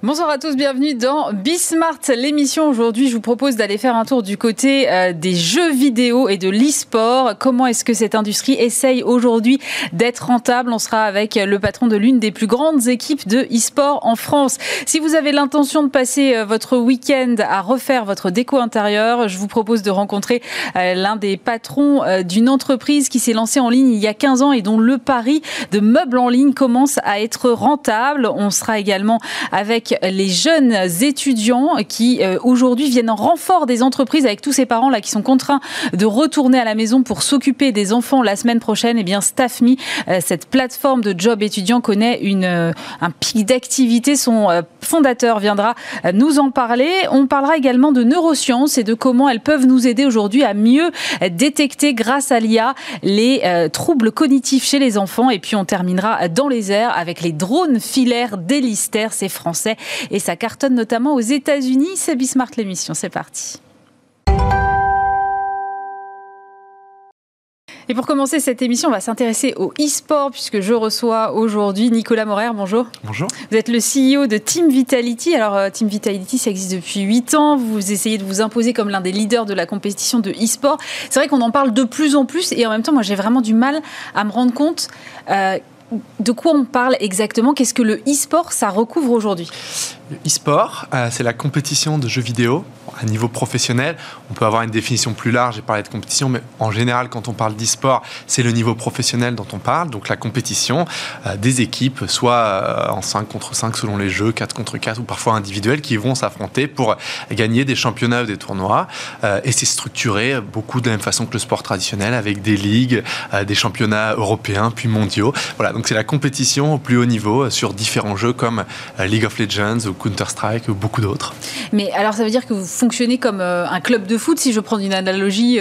Bonsoir à tous, bienvenue dans Bismart, l'émission. Aujourd'hui, je vous propose d'aller faire un tour du côté euh, des jeux vidéo et de l'e-sport. Comment est-ce que cette industrie essaye aujourd'hui d'être rentable? On sera avec le patron de l'une des plus grandes équipes de e-sport en France. Si vous avez l'intention de passer euh, votre week-end à refaire votre déco intérieure, je vous propose de rencontrer euh, l'un des patrons d'une entreprise qui s'est lancée en ligne il y a 15 ans et dont le pari de meubles en ligne commence à être rentable. On sera également avec les jeunes étudiants qui euh, aujourd'hui viennent en renfort des entreprises avec tous ces parents là qui sont contraints de retourner à la maison pour s'occuper des enfants la semaine prochaine. Et eh bien Staffme, euh, cette plateforme de job étudiant connaît une, euh, un pic d'activité. Son fondateur viendra nous en parler. On parlera également de neurosciences et de comment elles peuvent nous aider aujourd'hui à mieux détecter grâce à l'IA les troubles cognitifs chez les enfants. Et puis on terminera dans les airs avec les drones filaires d'Elister, ces Français et ça cartonne notamment aux États-Unis. C'est Bismart l'émission, c'est parti. Et pour commencer cette émission, on va s'intéresser au e-sport puisque je reçois aujourd'hui Nicolas Morer. Bonjour. Bonjour. Vous êtes le CEO de Team Vitality. Alors euh, Team Vitality, ça existe depuis 8 ans. Vous essayez de vous imposer comme l'un des leaders de la compétition de e-sport. C'est vrai qu'on en parle de plus en plus et en même temps, moi j'ai vraiment du mal à me rendre compte. Euh, de quoi on parle exactement? Qu'est-ce que le e-sport, ça recouvre aujourd'hui? Le e-sport, euh, c'est la compétition de jeux vidéo à niveau professionnel. On peut avoir une définition plus large et parler de compétition, mais en général, quand on parle d'e-sport, c'est le niveau professionnel dont on parle, donc la compétition euh, des équipes, soit euh, en 5 contre 5 selon les jeux, 4 contre 4 ou parfois individuels, qui vont s'affronter pour gagner des championnats ou des tournois. et c'est structuré beaucoup de la même façon que le sport traditionnel, avec des ligues, des championnats européens puis mondiaux. Voilà, donc c'est la compétition au plus haut niveau euh, sur différents jeux comme euh, League of Legends ou Counter-Strike ou beaucoup d'autres. Mais alors ça veut dire que vous fonctionnez comme euh, un club de foot, si je prends une analogie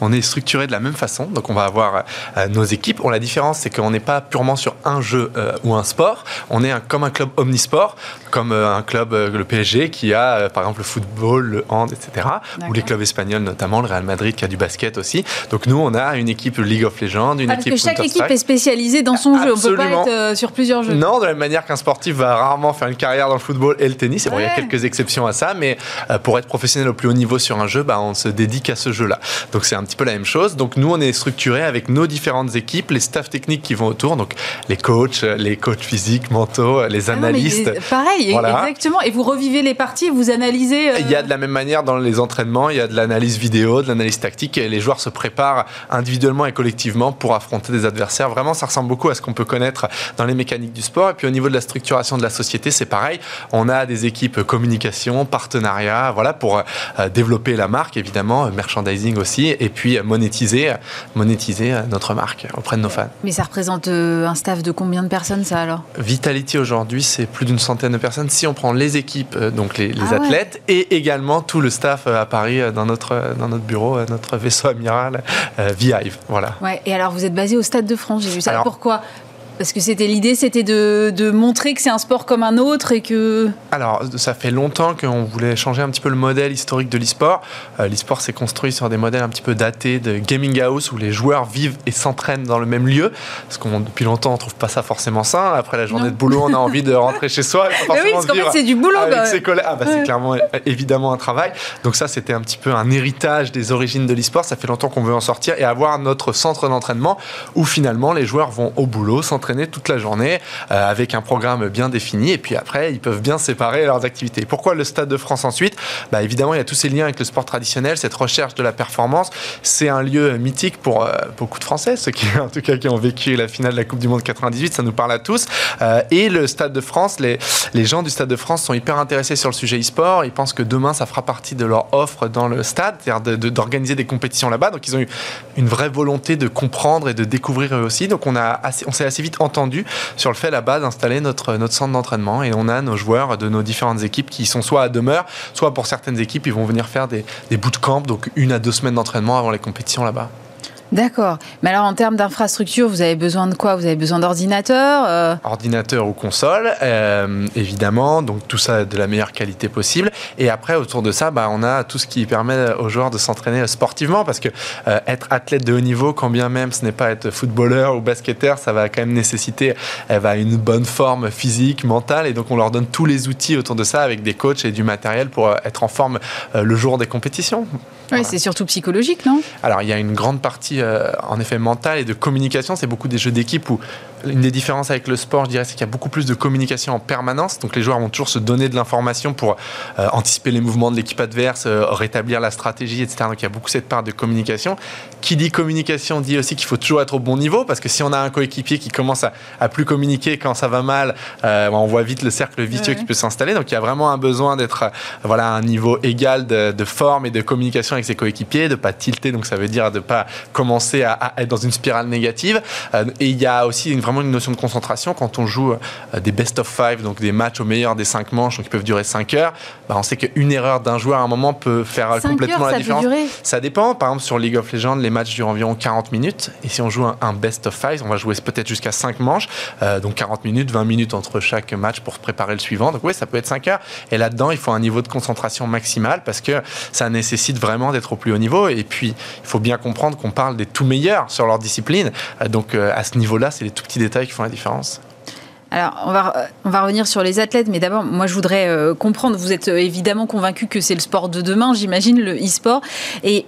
On est structuré de la même façon, donc on va avoir nos équipes. la différence, c'est qu'on n'est pas purement sur un jeu ou un sport, on est comme un club omnisport, comme un club, le PSG, qui a par exemple le football, le hand, etc. Ou les clubs espagnols notamment, le Real Madrid qui a du basket aussi. Donc nous, on a une équipe League of Legends, une ah, équipe parce que chaque équipe est spécialisée dans son jeu. On peut pas être euh, sur plusieurs jeux. Non, de la même manière qu'un sportif va rarement faire une carrière dans le football et le tennis. il y a quelques exceptions à ça, mais euh, pour être professionnel au plus haut niveau sur un jeu, bah, on se dédie qu'à ce jeu-là. Donc c'est un petit peu la même chose. Donc nous, on est structuré avec nos différentes équipes, les staffs techniques qui vont autour, donc les coachs, les coachs physiques, mentaux, les ah analystes. pareil, exactement. Et vous revivez les parties, vous analysez. Euh, il y a de la même manière dans les entraînements, il y a de l'analyse vidéo, de l'analyse tactique, et les joueurs se préparent individuellement et collectivement pour affronter des adversaires. Vraiment, ça ressemble beaucoup à ce qu'on peut connaître dans les mécaniques du sport. Et puis au niveau de la structuration de la société, c'est pareil. On a des équipes communication, partenariat, voilà, pour euh, développer la marque, évidemment, merchandising aussi, et puis monétiser, monétiser notre marque auprès de nos fans. Mais ça représente euh, un staff de combien de personnes, ça alors? Vitality aujourd'hui, c'est plus d'une centaine de personnes. Si on prend les équipes, euh, donc les, ah athlètes, et également tout le staff à Paris dans notre, dans notre bureau, notre vaisseau amiral, Vive. Voilà. Ouais, et alors vous êtes basé au Stade de France, j'ai vu ça. Pourquoi? Parce que c'était l'idée, c'était de, de, montrer que c'est un sport comme un autre et que. Alors, ça fait longtemps qu'on voulait changer un petit peu le modèle historique de l'e-sport. Euh, l'e-sport s'est construit sur des modèles un petit peu datés de gaming house où les joueurs vivent et s'entraînent dans le même lieu. Parce qu'on depuis longtemps, on trouve pas ça forcément sain. Après la journée de boulot, on a envie de rentrer chez soi. Mais oui, parce qu'en fait, c'est du boulot. Avec ses collègues. Ah, bah, c'est clairement, évidemment, un travail. Donc ça, c'était un petit peu un héritage des origines de l'e-sport. Ça fait longtemps qu'on veut en sortir et avoir notre centre d'entraînement où finalement les joueurs vont au boulot, s'entraîner toute la journée euh, avec un programme bien défini et puis après ils peuvent bien séparer leurs activités. Pourquoi le Stade de France ensuite? Bah, Évidemment, il y a tous ces liens avec le sport traditionnel, cette recherche de la performance. C'est un lieu mythique pour euh, beaucoup de Français, ceux qui en tout cas qui ont vécu la finale de la Coupe du Monde 98, ça nous parle à tous. Euh, et le Stade de France, les, les gens du Stade de France sont hyper intéressés sur le sujet e-sport. Ils pensent que demain, ça fera partie de leur offre dans le stade, c'est-à-dire d'organiser des compétitions là-bas. Donc ils ont eu une vraie volonté de comprendre et de découvrir eux aussi. Donc on, on s'est assez vite entendu sur le fait là-bas d'installer notre, centre d'entraînement et on a nos joueurs de nos différentes équipes qui sont soit à demeure, soit pour certaines équipes, ils vont venir faire des, des bootcamps, donc une à deux semaines d'entraînement avant les compétitions là-bas. D'accord. Mais alors en termes d'infrastructure, vous avez besoin de quoi? Vous avez besoin d'ordinateurs euh? Ordinateur ou console, euh, évidemment. Donc tout ça de la meilleure qualité possible. Et après, autour de ça, bah, on a tout ce qui permet aux joueurs de s'entraîner sportivement. Parce que euh, être athlète de haut niveau, quand bien même ce n'est pas être footballeur ou basketteur, ça va quand même nécessiter une bonne forme physique, mentale. Et donc on leur donne tous les outils autour de ça avec des coachs et du matériel pour être en forme le jour des compétitions. Oui, c'est surtout psychologique, non? Alors il y a une grande partie euh, en effet mentale et de communication. C'est beaucoup des jeux d'équipe où une des différences avec le sport, je dirais, c'est qu'il y a beaucoup plus de communication en permanence. Donc les joueurs vont toujours se donner de l'information pour euh, anticiper les mouvements de l'équipe adverse, euh, rétablir la stratégie, etc. Donc il y a beaucoup cette part de communication. Qui dit communication dit aussi qu'il faut toujours être au bon niveau parce que si on a un coéquipier qui commence à, plus communiquer quand ça va mal, on voit vite le cercle vicieux qui peut s'installer. Donc il y a vraiment un besoin d'être voilà, à un niveau égal de, de, forme et de communication avec ses coéquipiers, de pas tilter. Donc ça veut dire de pas commencer à, être dans une spirale négative. Euh, et il y a aussi une, vraiment une notion de concentration quand on joue euh, des best of five, donc des matchs au meilleur des cinq manches, donc qui peuvent durer 5 heures. Bah, on sait qu'une erreur d'un joueur à un moment peut faire complètement la différence. Ça dépend. Par exemple, sur League of Legends, les matchs durent environ 40 minutes. Et si on joue un, best of five, on va jouer peut-être jusqu'à 5 manches, euh, donc 40 minutes, 20 minutes entre chaque match pour préparer le suivant. Donc oui, ça peut être 5 heures. Et là-dedans, il faut un niveau de concentration maximal parce que ça nécessite vraiment d'être au plus haut niveau. Et puis, il faut bien comprendre qu'on parle des tout meilleurs sur leur discipline. Euh, donc euh, à ce niveau-là, c'est les tout petits détails qui font la différence. Alors, on va, on va revenir sur les athlètes, mais d'abord, moi, je voudrais euh, comprendre, vous êtes évidemment convaincu que c'est le sport de demain, j'imagine, le e-sport. Et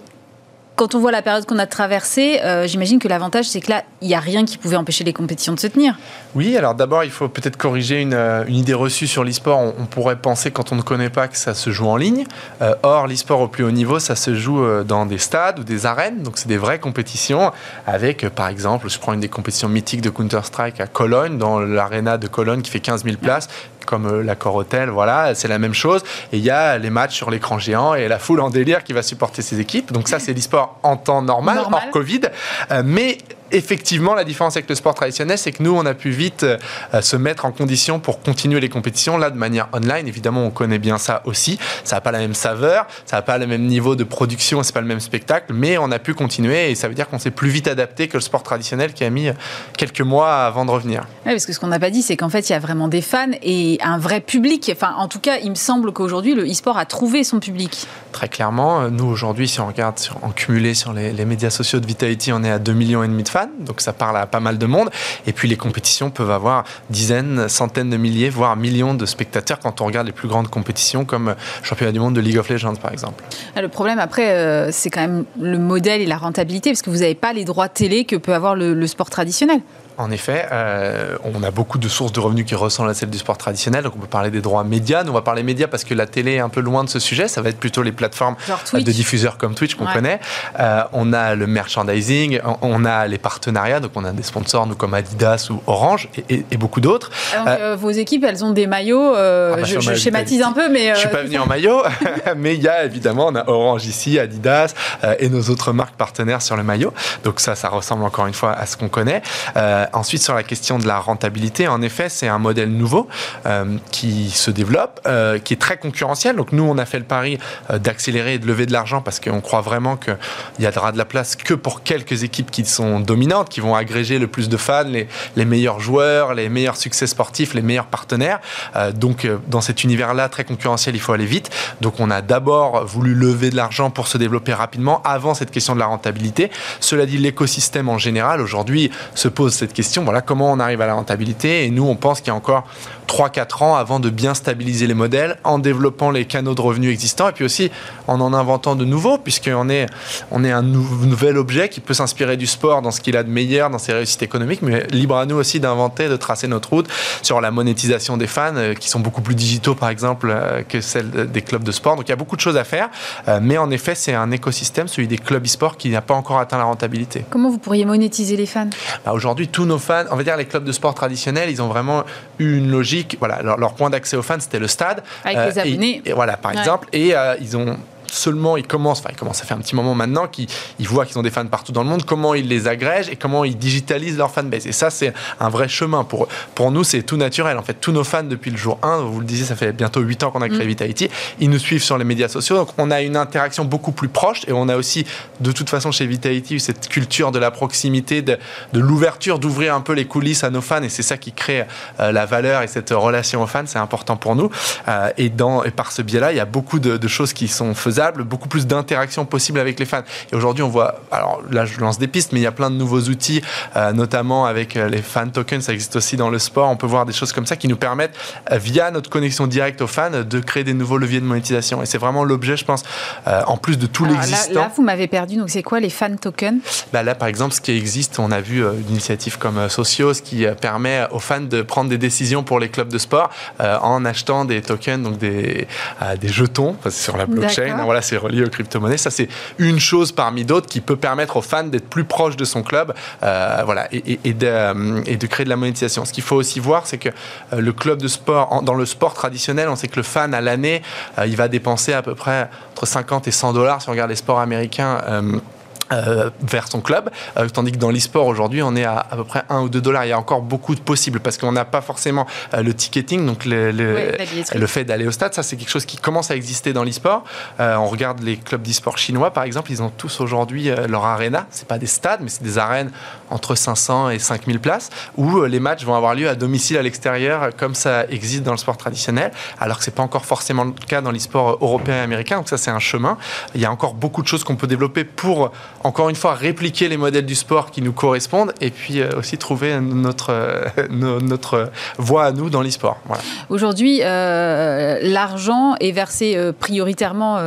quand on voit la période qu'on a traversée, euh, j'imagine que l'avantage, c'est que là, il n'y a rien qui pouvait empêcher les compétitions de se tenir. Oui, alors d'abord, il faut peut-être corriger une, euh, idée reçue sur l'e-sport. On, pourrait penser, quand on ne connaît pas, que ça se joue en ligne. Euh, or, l'e-sport au plus haut niveau, ça se joue dans des stades ou des arènes. Donc, c'est des vraies compétitions avec, par exemple, je prends une des compétitions mythiques de Counter-Strike à Cologne, dans l'aréna de Cologne qui fait 15 000 places comme euh, l'accord hôtel, voilà, c'est la même chose. Et il y a les matchs sur l'écran géant et la foule en délire qui va supporter ces équipes. Donc ça, c'est l'e-sport en temps normal, hors Covid. Euh, mais effectivement, la différence avec le sport traditionnel, c'est que nous, on a pu vite euh, se mettre en condition pour continuer les compétitions, là, de manière online. Évidemment, on connaît bien ça aussi. Ça n'a pas la même saveur, ça n'a pas le même niveau de production, c'est pas le même spectacle, mais on a pu continuer et ça veut dire qu'on s'est plus vite adapté que le sport traditionnel qui a mis quelques mois avant de revenir. Oui, parce que ce qu'on n'a pas dit, c'est qu'en fait, il y a vraiment des fans et un vrai public. Enfin, en tout cas, il me semble qu'aujourd'hui, le e-sport a trouvé son public. Très clairement, nous, aujourd'hui, si on regarde en cumulé sur les, les médias sociaux de Vitality, on est à 2,5 millions et demi de fans donc ça parle à pas mal de monde. Et puis les compétitions peuvent avoir dizaines, centaines de milliers, voire millions de spectateurs quand on regarde les plus grandes compétitions comme championnat du monde de League of Legends par exemple. Ah, le problème après, euh, c'est quand même le modèle et la rentabilité, parce que vous n'avez pas les droits télé que peut avoir le sport traditionnel. En effet, euh, on a beaucoup de sources de revenus qui ressemblent à celles du sport traditionnel. Donc on peut parler des droits médias. Nous, on va parler médias parce que la télé est un peu loin de ce sujet. Ça va être plutôt les plateformes de diffuseurs comme Twitch qu'on connaît. Euh, on a le merchandising, on a les partenariats. Donc on a des sponsors, nous, comme Adidas ou Orange et, beaucoup d'autres. Euh, vos équipes, elles ont des maillots. Ah, bah, je, schématise un peu, mais. Je suis pas venu en maillot, mais il y a évidemment, on a Orange ici, Adidas et nos autres marques partenaires sur le maillot. Donc ça, ça ressemble encore une fois à ce qu'on connaît. Euh, ensuite, sur la question de la rentabilité, en effet, c'est un modèle nouveau euh, qui se développe, euh, qui est très concurrentiel. Donc nous, on a fait le pari d'accélérer et de lever de l'argent parce qu'on croit vraiment qu'il y aura de la place que pour quelques équipes qui sont dominantes, qui vont agréger le plus de fans, les, les meilleurs joueurs, les meilleurs succès sportifs, les meilleurs partenaires. donc dans cet univers-là, très concurrentiel, il faut aller vite. Donc on a d'abord voulu lever de l'argent pour se développer rapidement avant cette question de la rentabilité. Cela dit, l'écosystème en général, aujourd'hui, se pose cette question, voilà comment on arrive à la rentabilité. Et nous, on pense qu'il y a encore 3-4 ans avant de bien stabiliser les modèles en développant les canaux de revenus existants et puis aussi en en inventant de nouveaux, puisqu'on est, on est un nouvel objet qui peut s'inspirer du sport dans ce qu'il a de meilleur, dans ses réussites économiques, mais libre à nous aussi d'inventer, de tracer notre route sur la monétisation des fans euh, qui sont beaucoup plus digitaux, par exemple, euh, que celle des clubs de sport. Donc il y a beaucoup de choses à faire, euh, mais en effet, c'est un écosystème, celui des clubs e-sport, qui n'a pas encore atteint la rentabilité. Comment vous pourriez monétiser les fans? Bah, Aujourd'hui, nos fans, on va dire les clubs de sport traditionnels, ils ont vraiment eu une logique. Voilà, leur, point d'accès aux fans, c'était le stade. Avec les abonnés. Et, voilà, par exemple. Et ils ont seulement ils commencent, enfin ils commencent à faire un petit moment maintenant, qu'ils ils voient qu'ils ont des fans partout dans le monde, comment ils les agrègent et comment ils digitalisent leur fanbase. Et ça, c'est un vrai chemin. Pour, pour nous, c'est tout naturel. En fait, tous nos fans depuis le jour 1, vous le disiez, ça fait bientôt 8 ans qu'on a créé mm. Vitality, ils nous suivent sur les médias sociaux. Donc on a une interaction beaucoup plus proche et on a aussi, de toute façon, chez Vitality, cette culture de la proximité, de, de l'ouverture, d'ouvrir un peu les coulisses à nos fans. Et c'est ça qui crée euh, la valeur et cette relation aux fans. C'est important pour nous. Euh, et, dans, et par ce biais-là, il y a beaucoup de, de choses qui sont faisables, beaucoup plus d'interactions possibles avec les fans. Et aujourd'hui, on voit, alors là, je lance des pistes, mais il y a plein de nouveaux outils, euh, notamment avec les fan tokens. Ça existe aussi dans le sport. On peut voir des choses comme ça qui nous permettent, via notre connexion directe aux fans, de créer des nouveaux leviers de monétisation. Et c'est vraiment l'objet, je pense, en plus de tout l'existant. Là, vous m'avez perdu. Donc, c'est quoi les fan tokens? Bah Là, par exemple, ce qui existe, on a vu une initiative comme Socios qui permet aux fans de prendre des décisions pour les clubs de sport en achetant des tokens, donc des, des jetons sur la blockchain. Voilà, c'est relié aux crypto-monnaies. Ça, c'est une chose parmi d'autres qui peut permettre aux fans d'être plus proches de son club euh, voilà, et, et, de, euh, et, de, créer de la monétisation. Ce qu'il faut aussi voir, c'est que euh, le club de sport, dans le sport traditionnel, on sait que le fan, à l'année, il va dépenser à peu près entre 50 et 100 dollars si on regarde les sports américains. Vers son club, euh, tandis que dans l'e-sport aujourd'hui on est à à peu près 1 ou 2 dollars. Il y a encore beaucoup de possibles parce qu'on n'a pas forcément euh, le ticketing, donc le, le, fait d'aller au stade, ça c'est quelque chose qui commence à exister dans l'e-sport. on regarde les clubs d'e-sport chinois par exemple, ils ont tous aujourd'hui leur arena, c'est pas des stades mais c'est des arènes entre 500 et 5000 places où les matchs vont avoir lieu à domicile à l'extérieur comme ça existe dans le sport traditionnel, alors que c'est pas encore forcément le cas dans l'e-sport européen et américain. Donc ça c'est un chemin. Il y a encore beaucoup de choses qu'on peut développer pour encore une fois, répliquer les modèles du sport qui nous correspondent et puis euh, aussi trouver notre, euh, notre voie à nous dans l'e-sport. Aujourd'hui, euh, l'argent est versé prioritairement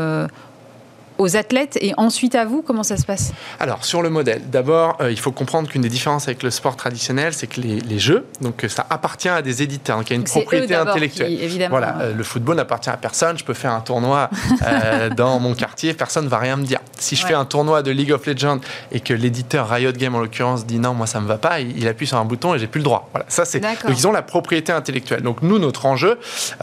aux athlètes et ensuite à vous Comment ça se passe? Alors, sur le modèle, d'abord, euh, il faut comprendre qu'une des différences avec le sport traditionnel, c'est que les, jeux, donc ça appartient à des éditeurs, donc il y a une propriété intellectuelle. évidemment, voilà, euh, le football n'appartient à personne. Je peux faire un tournoi euh, dans mon quartier, personne ne va rien me dire. Si je fais un tournoi de League of Legends et que l'éditeur Riot Games, en l'occurrence, dit non, moi ça me va pas, il, appuie sur un bouton et j'ai plus le droit. Voilà, ça c'est. Donc ils ont la propriété intellectuelle. Donc nous, notre enjeu,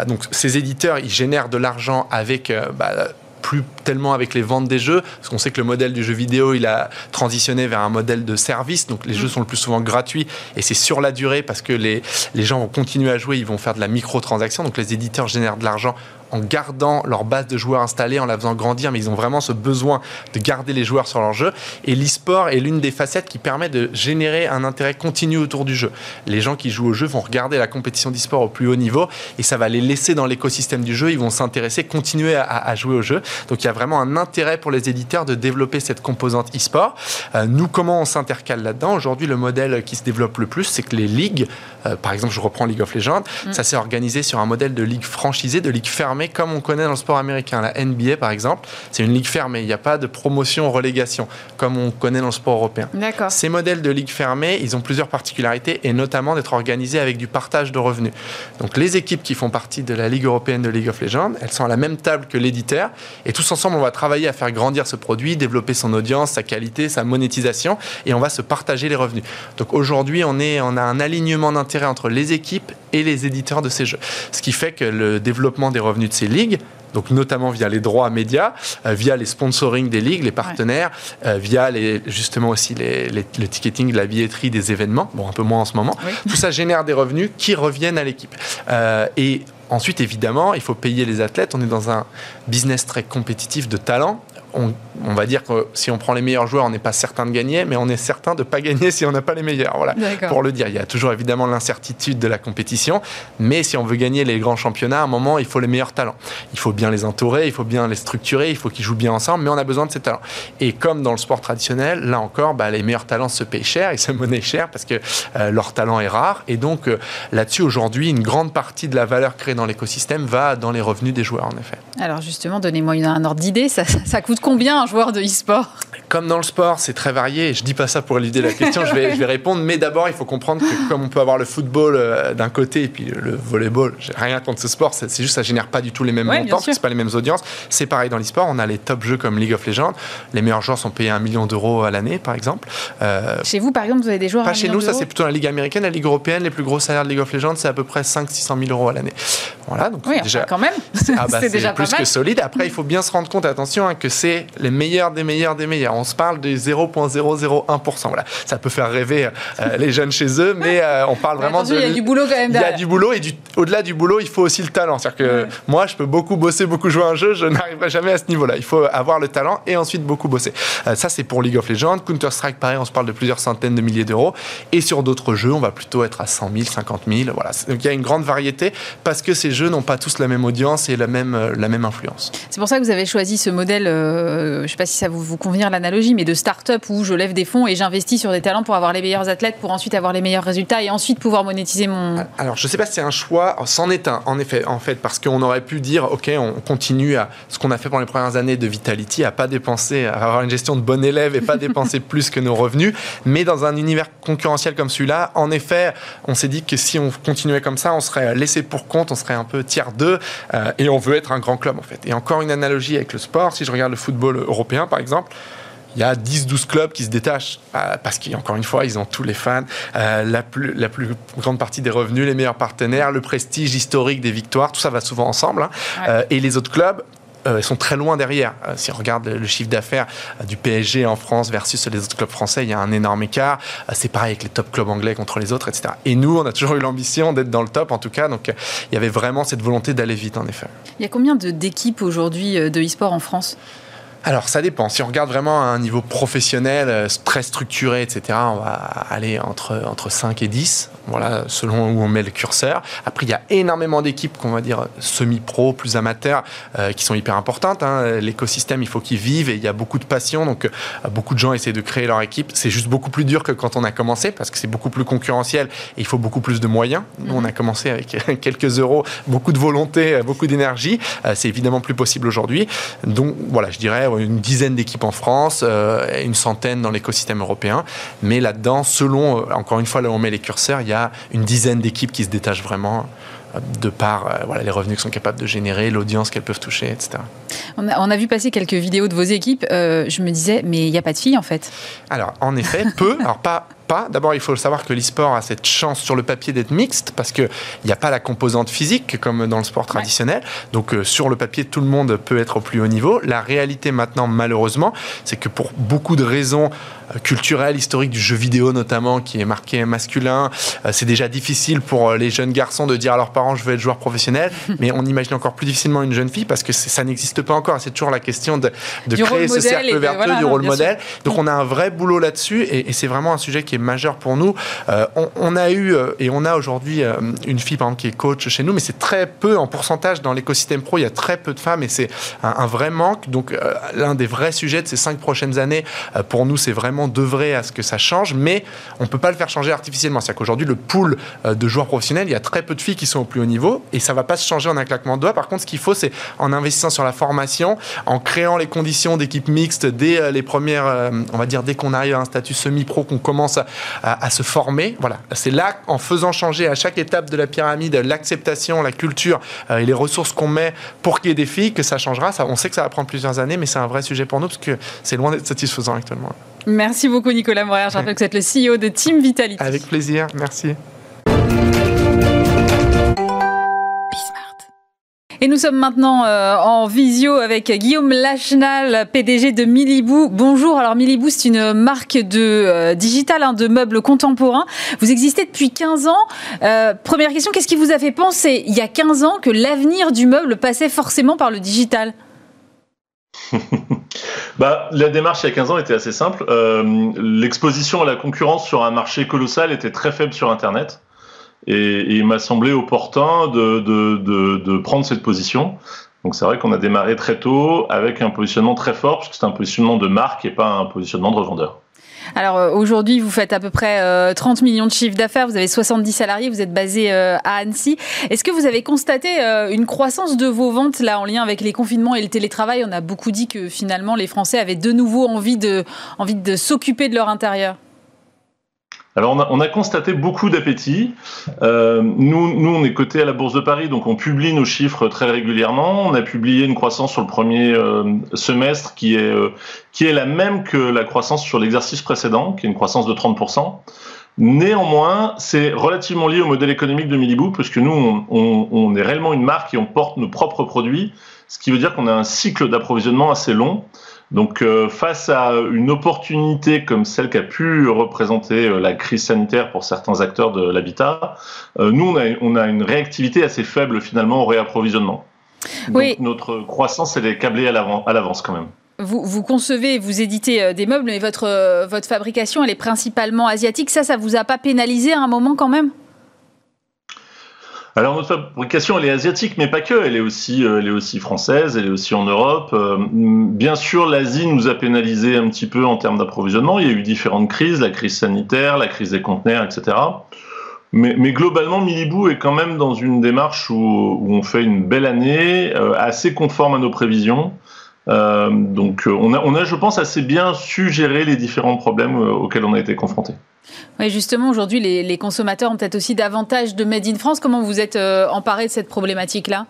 donc ces éditeurs, ils génèrent de l'argent avec bah, plus tellement avec les ventes des jeux, parce qu'on sait que le modèle du jeu vidéo, il a transitionné vers un modèle de service, donc les jeux mm. sont le plus souvent gratuits, et c'est sur la durée, parce que les, les gens vont continuer à jouer, ils vont faire de la microtransaction, donc les éditeurs génèrent de l'argent en gardant leur base de joueurs installée, en la faisant grandir, mais ils ont vraiment ce besoin de garder les joueurs sur leur jeu. Et l'e-sport est l'une des facettes qui permet de générer un intérêt continu autour du jeu. Les gens qui jouent au jeu vont regarder la compétition d'e-sport au plus haut niveau et ça va les laisser dans l'écosystème du jeu. Ils vont s'intéresser, continuer à, jouer au jeu. Donc il y a vraiment un intérêt pour les éditeurs de développer cette composante e-sport. Euh, nous, comment on s'intercale là-dedans? Aujourd'hui, le modèle qui se développe le plus, c'est que les ligues, euh, par exemple, je reprends League of Legends, mm. ça s'est organisé sur un modèle de ligue franchisée, de ligue fermée comme on connaît dans le sport américain. La NBA, par exemple, c'est une ligue fermée. Il n'y a pas de promotion-relégation, comme on connaît dans le sport européen. Ces modèles de ligue fermée, ils ont plusieurs particularités, et notamment d'être organisés avec du partage de revenus. Donc les équipes qui font partie de la Ligue européenne de League of Legends, elles sont à la même table que l'éditeur, et tous ensemble, on va travailler à faire grandir ce produit, développer son audience, sa qualité, sa monétisation, et on va se partager les revenus. Donc aujourd'hui, on, on a un alignement d'intérêt entre les équipes et les éditeurs de ces jeux. Ce qui fait que le développement des revenus de ces ligues, donc notamment via les droits médias, euh, via les sponsoring des ligues, les partenaires, euh, via les, justement aussi les, le ticketing, la billetterie des événements, bon un peu moins en ce moment. Tout ça génère des revenus qui reviennent à l'équipe. Euh, et Ensuite, évidemment, il faut payer les athlètes. On est dans un business très compétitif de talent on, va dire que si on prend les meilleurs joueurs, on n'est pas certain de gagner, mais on est certain de ne pas gagner si on n'a pas les meilleurs. Voilà, pour le dire. Il y a toujours évidemment l'incertitude de la compétition, mais si on veut gagner les grands championnats, à un moment, il faut les meilleurs talents. Il faut bien les entourer, il faut bien les structurer, il faut qu'ils jouent bien ensemble, mais on a besoin de ces talents. Et comme dans le sport traditionnel, là encore, bah, les meilleurs talents se payent cher, ils se monnaient cher parce que euh, leur talent est rare. Et donc euh, là-dessus, aujourd'hui, une grande partie de la valeur créée dans l'écosystème va dans les revenus des joueurs, en effet. Alors justement, donnez-moi un ordre d'idée, ça, ça coûte combien un joueur de e-sport Comme dans le sport, c'est très varié. Je dis pas ça pour éluder la question, je vais, je vais répondre. Mais d'abord, il faut comprendre que comme on peut avoir le football euh, d'un côté et puis le volleyball, j'ai rien contre ce sport, c'est juste ça génère pas du tout les mêmes montants, c'est pas les mêmes audiences. C'est pareil dans l'e-sport, on a les top jeux comme League of Legends. Les meilleurs joueurs sont payés un million d'euros à l'année, par exemple. Euh, chez vous, par exemple, vous avez des joueurs Pas chez nous, ça c'est plutôt la Ligue américaine, la Ligue européenne. Les plus gros salaires de League of Legends, c'est à peu près 500-600 000 euros à l'année. Voilà, donc oui, déjà, quand même. Ah bah, c'est déjà plus que solide. Après, il faut bien se rendre compte, attention, hein, que c'est les meilleurs des meilleurs des meilleurs. On se parle des 0,001%. Voilà. Ça peut faire rêver euh, les jeunes chez eux, mais euh, on parle vraiment de. Il y a du boulot quand même. Il y a du boulot et au-delà du boulot, il faut aussi le talent. C'est-à-dire que moi, je peux beaucoup bosser, beaucoup jouer un jeu, je n'arriverai jamais à ce niveau-là. Il faut avoir le talent et ensuite beaucoup bosser. Euh, ça, c'est pour League of Legends. Counter-Strike, pareil, on se parle de plusieurs centaines de milliers d'euros. Et sur d'autres jeux, on va plutôt être à 100 000, 50 000. Voilà. Donc il y a une grande variété parce que ces jeux n'ont pas tous la même audience et la même, la même influence. C'est pour ça que vous avez choisi ce modèle, je ne sais pas si ça vous, vous convient l'analogie, mais de start-up où je lève des fonds et j'investis sur des talents pour avoir les meilleurs athlètes, pour ensuite avoir les meilleurs résultats et ensuite pouvoir monétiser mon. Alors, je ne sais pas si c'est un choix, c'en est un, en effet, en fait, parce qu'on aurait pu dire, OK, on continue à ce qu'on a fait pendant les premières années de Vitality, à pas dépenser, à avoir une gestion de bon élève et pas dépenser plus que nos revenus. Mais dans un univers concurrentiel comme celui-là, en effet, on s'est dit que si on continuait comme ça, on serait laissé pour compte, on serait un peu tiers d'eux euh, et on veut être un grand club, en fait. Et encore une analogie avec le sport, si je regarde le football européen, par exemple, il y a 10-12 clubs qui se détachent euh, parce qu'encore une fois, ils ont tous les fans, euh, la, plus, la plus grande partie des revenus, les meilleurs partenaires, le prestige historique des victoires, tout ça va souvent ensemble. Hein. Euh, et les autres clubs, sont très loin derrière. si on regarde le chiffre d'affaires du PSG en France versus les autres clubs français, il y a un énorme écart. c'est pareil avec les top clubs anglais contre les autres, etc. Et nous, on a toujours eu l'ambition d'être dans le top, en tout cas. Donc, il y avait vraiment cette volonté d'aller vite, en effet. Il y a combien d'équipes aujourd'hui de e-sport en France? Alors ça dépend. Si on regarde vraiment à un niveau professionnel, euh, très structuré, etc., on va aller entre, entre 5 et 10, voilà, selon où on met le curseur. Après, il y a énormément d'équipes qu'on va dire semi-pro, plus amateurs, euh, qui sont hyper importantes. Hein. L'écosystème, il faut qu'il vive et il y a beaucoup de passion. Donc euh, beaucoup de gens essaient de créer leur équipe. C'est juste beaucoup plus dur que quand on a commencé parce que c'est beaucoup plus concurrentiel et il faut beaucoup plus de moyens. Nous, on a commencé avec quelques euros, beaucoup de volonté, beaucoup d'énergie. c'est évidemment plus possible aujourd'hui. Donc voilà, je dirais une dizaine d'équipes en France, euh, une centaine dans l'écosystème européen. Mais là-dedans, selon, euh, encore une fois, là où on met les curseurs, il y a une dizaine d'équipes qui se détachent vraiment euh, de par voilà, les revenus qu'elles sont capables de générer, l'audience qu'elles peuvent toucher, etc. On a, on a, vu passer quelques vidéos de vos équipes. je me disais, mais il n'y a pas de filles en fait. Alors, en effet, peu. Alors, pas, pas. D'abord, il faut savoir que l'e-sport a cette chance sur le papier d'être mixte parce qu'il n'y a pas la composante physique comme dans le sport traditionnel. Donc, euh, sur le papier, tout le monde peut être au plus haut niveau. La réalité maintenant, malheureusement, c'est que pour beaucoup de raisons euh, culturelles, historiques du jeu vidéo notamment, qui est marqué masculin, euh, c'est déjà difficile pour les jeunes garçons de dire à leurs parents je veux être joueur professionnel. mais on imagine encore plus difficilement une jeune fille parce que ça n'existe pas encore. C'est toujours la question de, créer ce cercle vertueux du rôle modèle. Donc, on a un vrai boulot là-dessus et, et c'est vraiment un sujet qui est majeur pour nous. Euh, on, a eu euh, et on a aujourd'hui euh, une fille par exemple qui est coach chez nous, mais c'est très peu en pourcentage dans l'écosystème pro. Il y a très peu de femmes et c'est un, vrai manque. Donc l'un des vrais sujets de ces cinq prochaines années pour nous, c'est vraiment d'œuvrer à ce que ça change, mais on peut pas le faire changer artificiellement. C'est-à-dire qu'aujourd'hui le pool de joueurs professionnels, il y a très peu de filles qui sont au plus haut niveau et ça va pas se changer en un claquement de doigts. Par contre, ce qu'il faut, c'est en investissant sur la formation, en créant les conditions d'équipe mixte dès les premières, on va dire dès qu'on arrive à un statut semi-pro, qu'on commence à, se former. Voilà, c'est là, en faisant changer à chaque étape de la pyramide l'acceptation, la culture euh, et les ressources qu'on met pour qu'il y ait des filles, que ça changera. On sait que ça va prendre plusieurs années, mais c'est un vrai sujet pour nous parce que c'est loin d'être satisfaisant actuellement. Merci beaucoup Nicolas Morer. Je rappelle que vous êtes le CEO de Team Vitality. Avec plaisir, merci. Et nous sommes maintenant euh, en visio avec Guillaume Lachenal, PDG de Milibou. Bonjour. Alors Milibou, c'est une marque de euh, digital, hein, de meubles contemporains. Vous existez depuis 15 ans. Euh, première question, qu'est-ce qui vous a fait penser il y a 15 ans que l'avenir du meuble passait forcément par le digital? bah, la démarche il y a 15 ans était assez simple. L'exposition à la concurrence sur un marché colossal était très faible sur Internet. Et, il m'a semblé opportun de, prendre cette position. Donc c'est vrai qu'on a démarré très tôt avec un positionnement très fort, puisque c'est un positionnement de marque et pas un positionnement de revendeur. Alors euh, aujourd'hui, vous faites à peu près 30 millions de chiffres d'affaires, vous avez 70 salariés, vous êtes basé à Annecy. Est-ce que vous avez constaté une croissance de vos ventes là en lien avec les confinements et le télétravail? On a beaucoup dit que finalement les Français avaient de nouveau envie de, envie de s'occuper de leur intérieur. Alors on a, constaté beaucoup d'appétit. Euh, nous, nous, on est coté à la Bourse de Paris, donc on publie nos chiffres très régulièrement. On a publié une croissance sur le premier euh, semestre qui est, euh, qui est la même que la croissance sur l'exercice précédent, qui est une croissance de 30%. Néanmoins, c'est relativement lié au modèle économique de Milibou, puisque nous, on, on, on est réellement une marque et on porte nos propres produits, ce qui veut dire qu'on a un cycle d'approvisionnement assez long. Donc euh, face à une opportunité comme celle qu'a pu représenter euh, la crise sanitaire pour certains acteurs de l'habitat, euh, nous on a, on a, une réactivité assez faible finalement au réapprovisionnement. Donc notre croissance elle est câblée à l'avance quand même. Vous, vous, concevez, vous éditez des meubles, mais votre, votre fabrication elle est principalement asiatique. Ça, ça vous a pas pénalisé à un moment quand même? Alors notre fabrication, elle est asiatique, mais pas que. Elle est aussi, euh, elle est aussi française, elle est aussi en Europe. Euh, bien sûr, l'Asie nous a pénalisé un petit peu en termes d'approvisionnement. Il y a eu différentes crises, la crise sanitaire, la crise des conteneurs, etc. Mais, mais globalement, Milibou est quand même dans une démarche où, où on fait une belle année, euh, assez conforme à nos prévisions. Euh, donc on a, on a, je pense, assez bien su gérer les différents problèmes auxquels on a été confrontés. Oui, justement, aujourd'hui, les, consommateurs ont peut-être aussi davantage de Made in France. Comment vous êtes euh, emparé de cette problématique-là?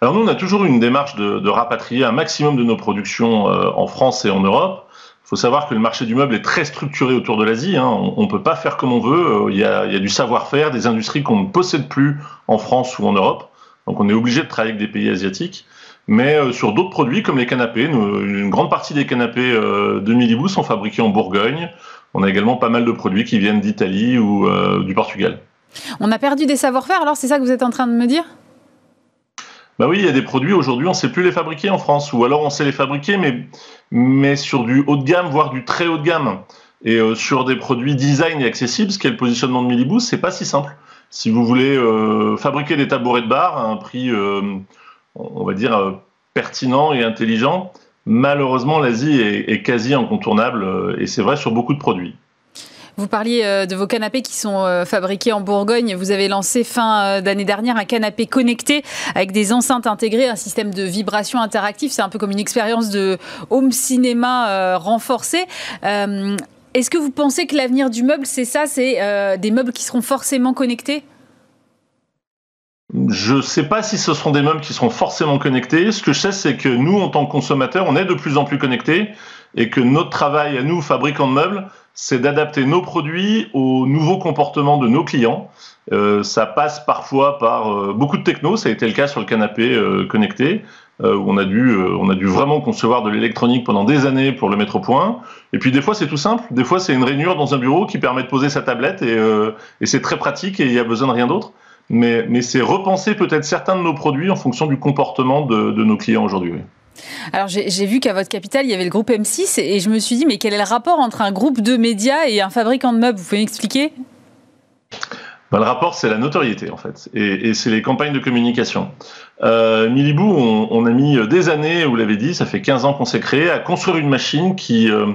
Alors nous, on a toujours une démarche de, rapatrier un maximum de nos productions euh, en France et en Europe. Il faut savoir que le marché du meuble est très structuré autour de l'Asie. Hein. On ne peut pas faire comme on veut. Euh, il y a, il y a du savoir-faire, des industries qu'on ne possède plus en France ou en Europe. Donc on est obligé de travailler avec des pays asiatiques. Mais sur d'autres produits comme les canapés, une grande partie des canapés de Milibou sont fabriqués en Bourgogne, on a également pas mal de produits qui viennent d'Italie ou euh, du Portugal. On a perdu des savoir-faire, alors c'est ça que vous êtes en train de me dire? Bah oui, il y a des produits aujourd'hui, on ne sait plus les fabriquer en France, ou alors on sait les fabriquer, mais, mais sur du haut de gamme, voire du très haut de gamme. Et euh, sur des produits design et accessibles, ce qui est le positionnement de Milibou, c'est pas si simple. Si vous voulez euh, fabriquer des tabourets de bar à un prix, on va dire, pertinent et intelligent, Malheureusement, l'Asie est, quasi incontournable euh, et c'est vrai sur beaucoup de produits. Vous parliez euh, de vos canapés qui sont euh, fabriqués en Bourgogne. Vous avez lancé fin d'année dernière un canapé connecté avec des enceintes intégrées, un système de vibration interactif. C'est un peu comme une expérience de home cinéma renforcée. Est-ce que vous pensez que l'avenir du meuble, c'est ça? C'est des meubles qui seront forcément connectés? Je ne sais pas si ce seront des meubles qui seront forcément connectés. Ce que je sais, c'est que nous, en tant que consommateurs, on est de plus en plus connectés et que notre travail à nous, fabricants de meubles, c'est d'adapter nos produits aux nouveaux comportements de nos clients. Euh, ça passe parfois par euh, beaucoup de techno, ça a été le cas sur le canapé euh, connecté, où on a, dû, on a dû vraiment concevoir de l'électronique pendant des années pour le mettre au point. Et puis des fois c'est tout simple, des fois c'est une rainure dans un bureau qui permet de poser sa tablette et, et c'est très pratique et il n'y a besoin de rien d'autre mais, c'est repenser peut-être certains de nos produits en fonction du comportement de, nos clients aujourd'hui. Alors j'ai vu qu'à votre capital, il y avait le groupe M6 et je me suis dit, mais quel est le rapport entre un groupe de médias et un fabricant de meubles? Vous pouvez m'expliquer? Ben, Le rapport, c'est la notoriété en fait, et, c'est les campagnes de communication. Euh, Milibou, on, a mis des années, vous l'avez dit, ça fait 15 ans qu'on s'est créé, à construire une machine qui... Euh,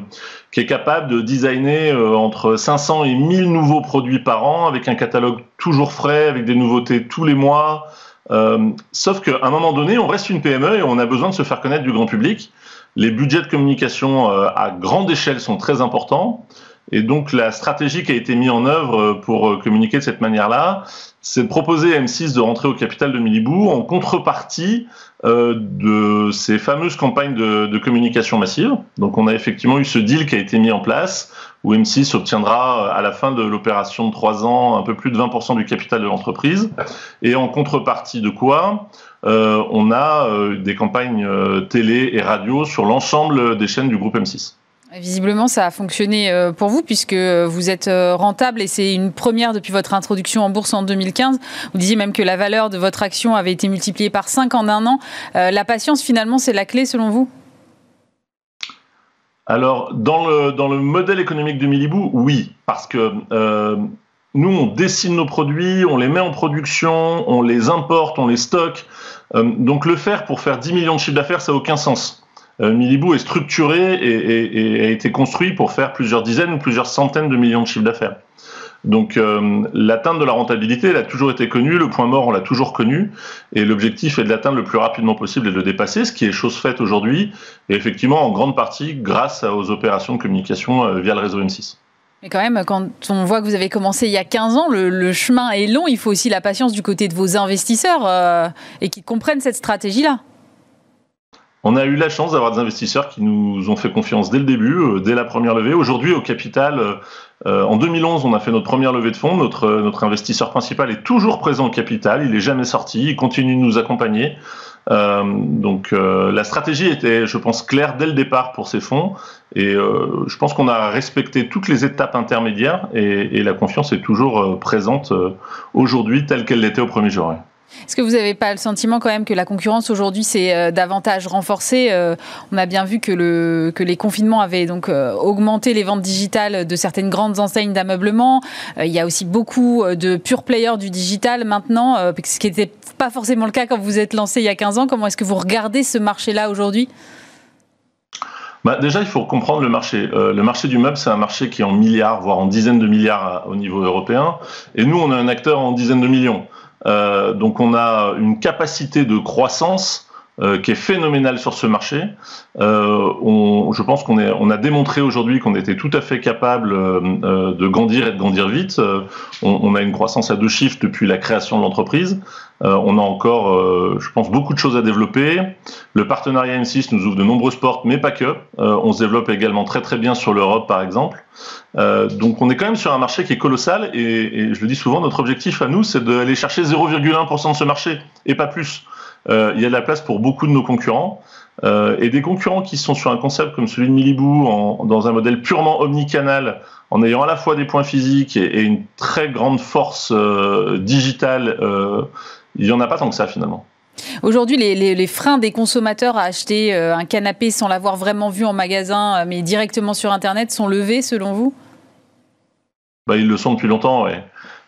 qui est capable de designer euh, entre 500 et 1000 nouveaux produits par an, avec un catalogue toujours frais, avec des nouveautés tous les mois. Euh, sauf qu'à un moment donné, on reste une PME et on a besoin de se faire connaître du grand public. Les budgets de communication euh, à grande échelle sont très importants. Et donc la stratégie qui a été mise en œuvre pour communiquer de cette manière-là, c'est de proposer à M6 de rentrer au capital de Milibou en contrepartie euh, de ces fameuses campagnes de, communication massive. Donc on a effectivement eu ce deal qui a été mis en place, où M6 obtiendra à la fin de l'opération de trois ans un peu plus de 20% du capital de l'entreprise. Et en contrepartie de quoi euh, on a euh, des campagnes télé et radio sur l'ensemble des chaînes du groupe M6. Visiblement, ça a fonctionné euh, pour vous puisque vous êtes euh, rentable et c'est une première depuis votre introduction en bourse en 2015. Vous disiez même que la valeur de votre action avait été multipliée par 5 en un an. Euh, la patience, finalement, c'est la clé selon vous? Alors, dans le, dans le modèle économique de Milibou, oui, parce que nous, on dessine nos produits, on les met en production, on les importe, on les stocke. donc le faire pour faire 10 millions de chiffres d'affaires, ça n'a aucun sens. Milibou est structuré et, a été construit pour faire plusieurs dizaines ou plusieurs centaines de millions de chiffres d'affaires. Donc l'atteinte de la rentabilité, elle a toujours été connue, le point mort, on l'a toujours connu, et l'objectif est de l'atteindre le plus rapidement possible et de le dépasser, ce qui est chose faite aujourd'hui, et effectivement en grande partie grâce aux opérations de communication via le réseau M6. Mais quand même, quand on voit que vous avez commencé il y a 15 ans, le, chemin est long. Il faut aussi la patience du côté de vos investisseurs euh, et qui comprennent cette stratégie-là. On a eu la chance d'avoir des investisseurs qui nous ont fait confiance dès le début, euh, dès la première levée. Aujourd'hui, au capital, euh, en 2011, on a fait notre première levée de fonds. Notre, investisseur principal est toujours présent au capital. Il n'est jamais sorti. Il continue de nous accompagner. Euh, donc euh, la stratégie était, je pense, claire dès le départ pour ces fonds. Et euh, je pense qu'on a respecté toutes les étapes intermédiaires et, la confiance est toujours présente aujourd'hui telle qu'elle l'était au premier jour. Est-ce que vous n'avez pas le sentiment quand même que la concurrence aujourd'hui s'est davantage renforcée On a bien vu que, le, que les confinements avaient donc augmenté les ventes digitales de certaines grandes enseignes d'ameublement. il y a aussi beaucoup de pure players du digital maintenant, ce qui était pas forcément le cas quand vous êtes lancé il y a 15 ans. Comment est-ce que vous regardez ce marché-là aujourd'hui? Bah déjà, il faut comprendre le marché. Euh, le marché du meuble, c'est un marché qui est en milliards, voire en dizaines de milliards au niveau européen. Et nous, on est un acteur en dizaines de millions. Euh, donc, on a une capacité de croissance euh, qui est phénoménal sur ce marché. Euh, on, je pense qu'on on a démontré aujourd'hui qu'on était tout à fait capable euh, de grandir et de grandir vite. On, on, a une croissance à deux chiffres depuis la création de l'entreprise. on a encore, je pense, beaucoup de choses à développer. Le partenariat M6 nous ouvre de nombreuses portes, mais pas que. on se développe également très très bien sur l'Europe, par exemple. donc on est quand même sur un marché qui est colossal et, et je le dis souvent, notre objectif à nous, c'est d'aller chercher 0,1% de ce marché et pas plus. Euh, il y a de la place pour beaucoup de nos concurrents. Euh, et des concurrents qui sont sur un concept comme celui de Milibou, en, dans un modèle purement omnicanal, en ayant à la fois des points physiques et, une très grande force euh, digitale, il n'y en a pas tant que ça finalement. Aujourd'hui, les, freins des consommateurs à acheter un canapé sans l'avoir vraiment vu en magasin, mais directement sur Internet, sont levés selon vous? Bah, Ils le sont depuis longtemps, oui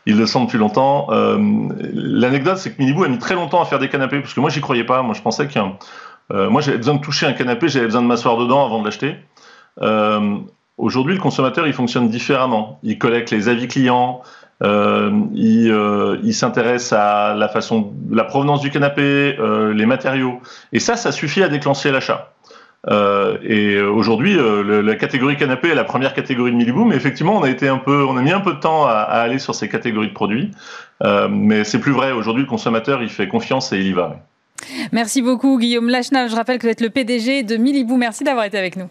ils le sont depuis longtemps. Euh, l'anecdote, c'est que Minibou a mis très longtemps à faire des canapés, parce que moi, j'y croyais pas. Moi, je pensais que euh, moi, j'avais besoin de toucher un canapé, j'avais besoin de m'asseoir dedans avant de l'acheter. Euh, aujourd'hui, le consommateur, il fonctionne différemment. Il collecte les avis clients, il, il s'intéresse à la façon, la provenance du canapé, les matériaux. Et ça, ça suffit à déclencher l'achat. Euh, et aujourd'hui, euh, la catégorie canapé est la première catégorie de Milibou, mais effectivement, on a été un peu, on a mis un peu de temps à, aller sur ces catégories de produits, euh, mais c'est plus vrai. Aujourd'hui, le consommateur, il fait confiance et il y va. Merci beaucoup, Guillaume Lachenal. Je rappelle que vous êtes le PDG de Milibou. Merci d'avoir été avec nous.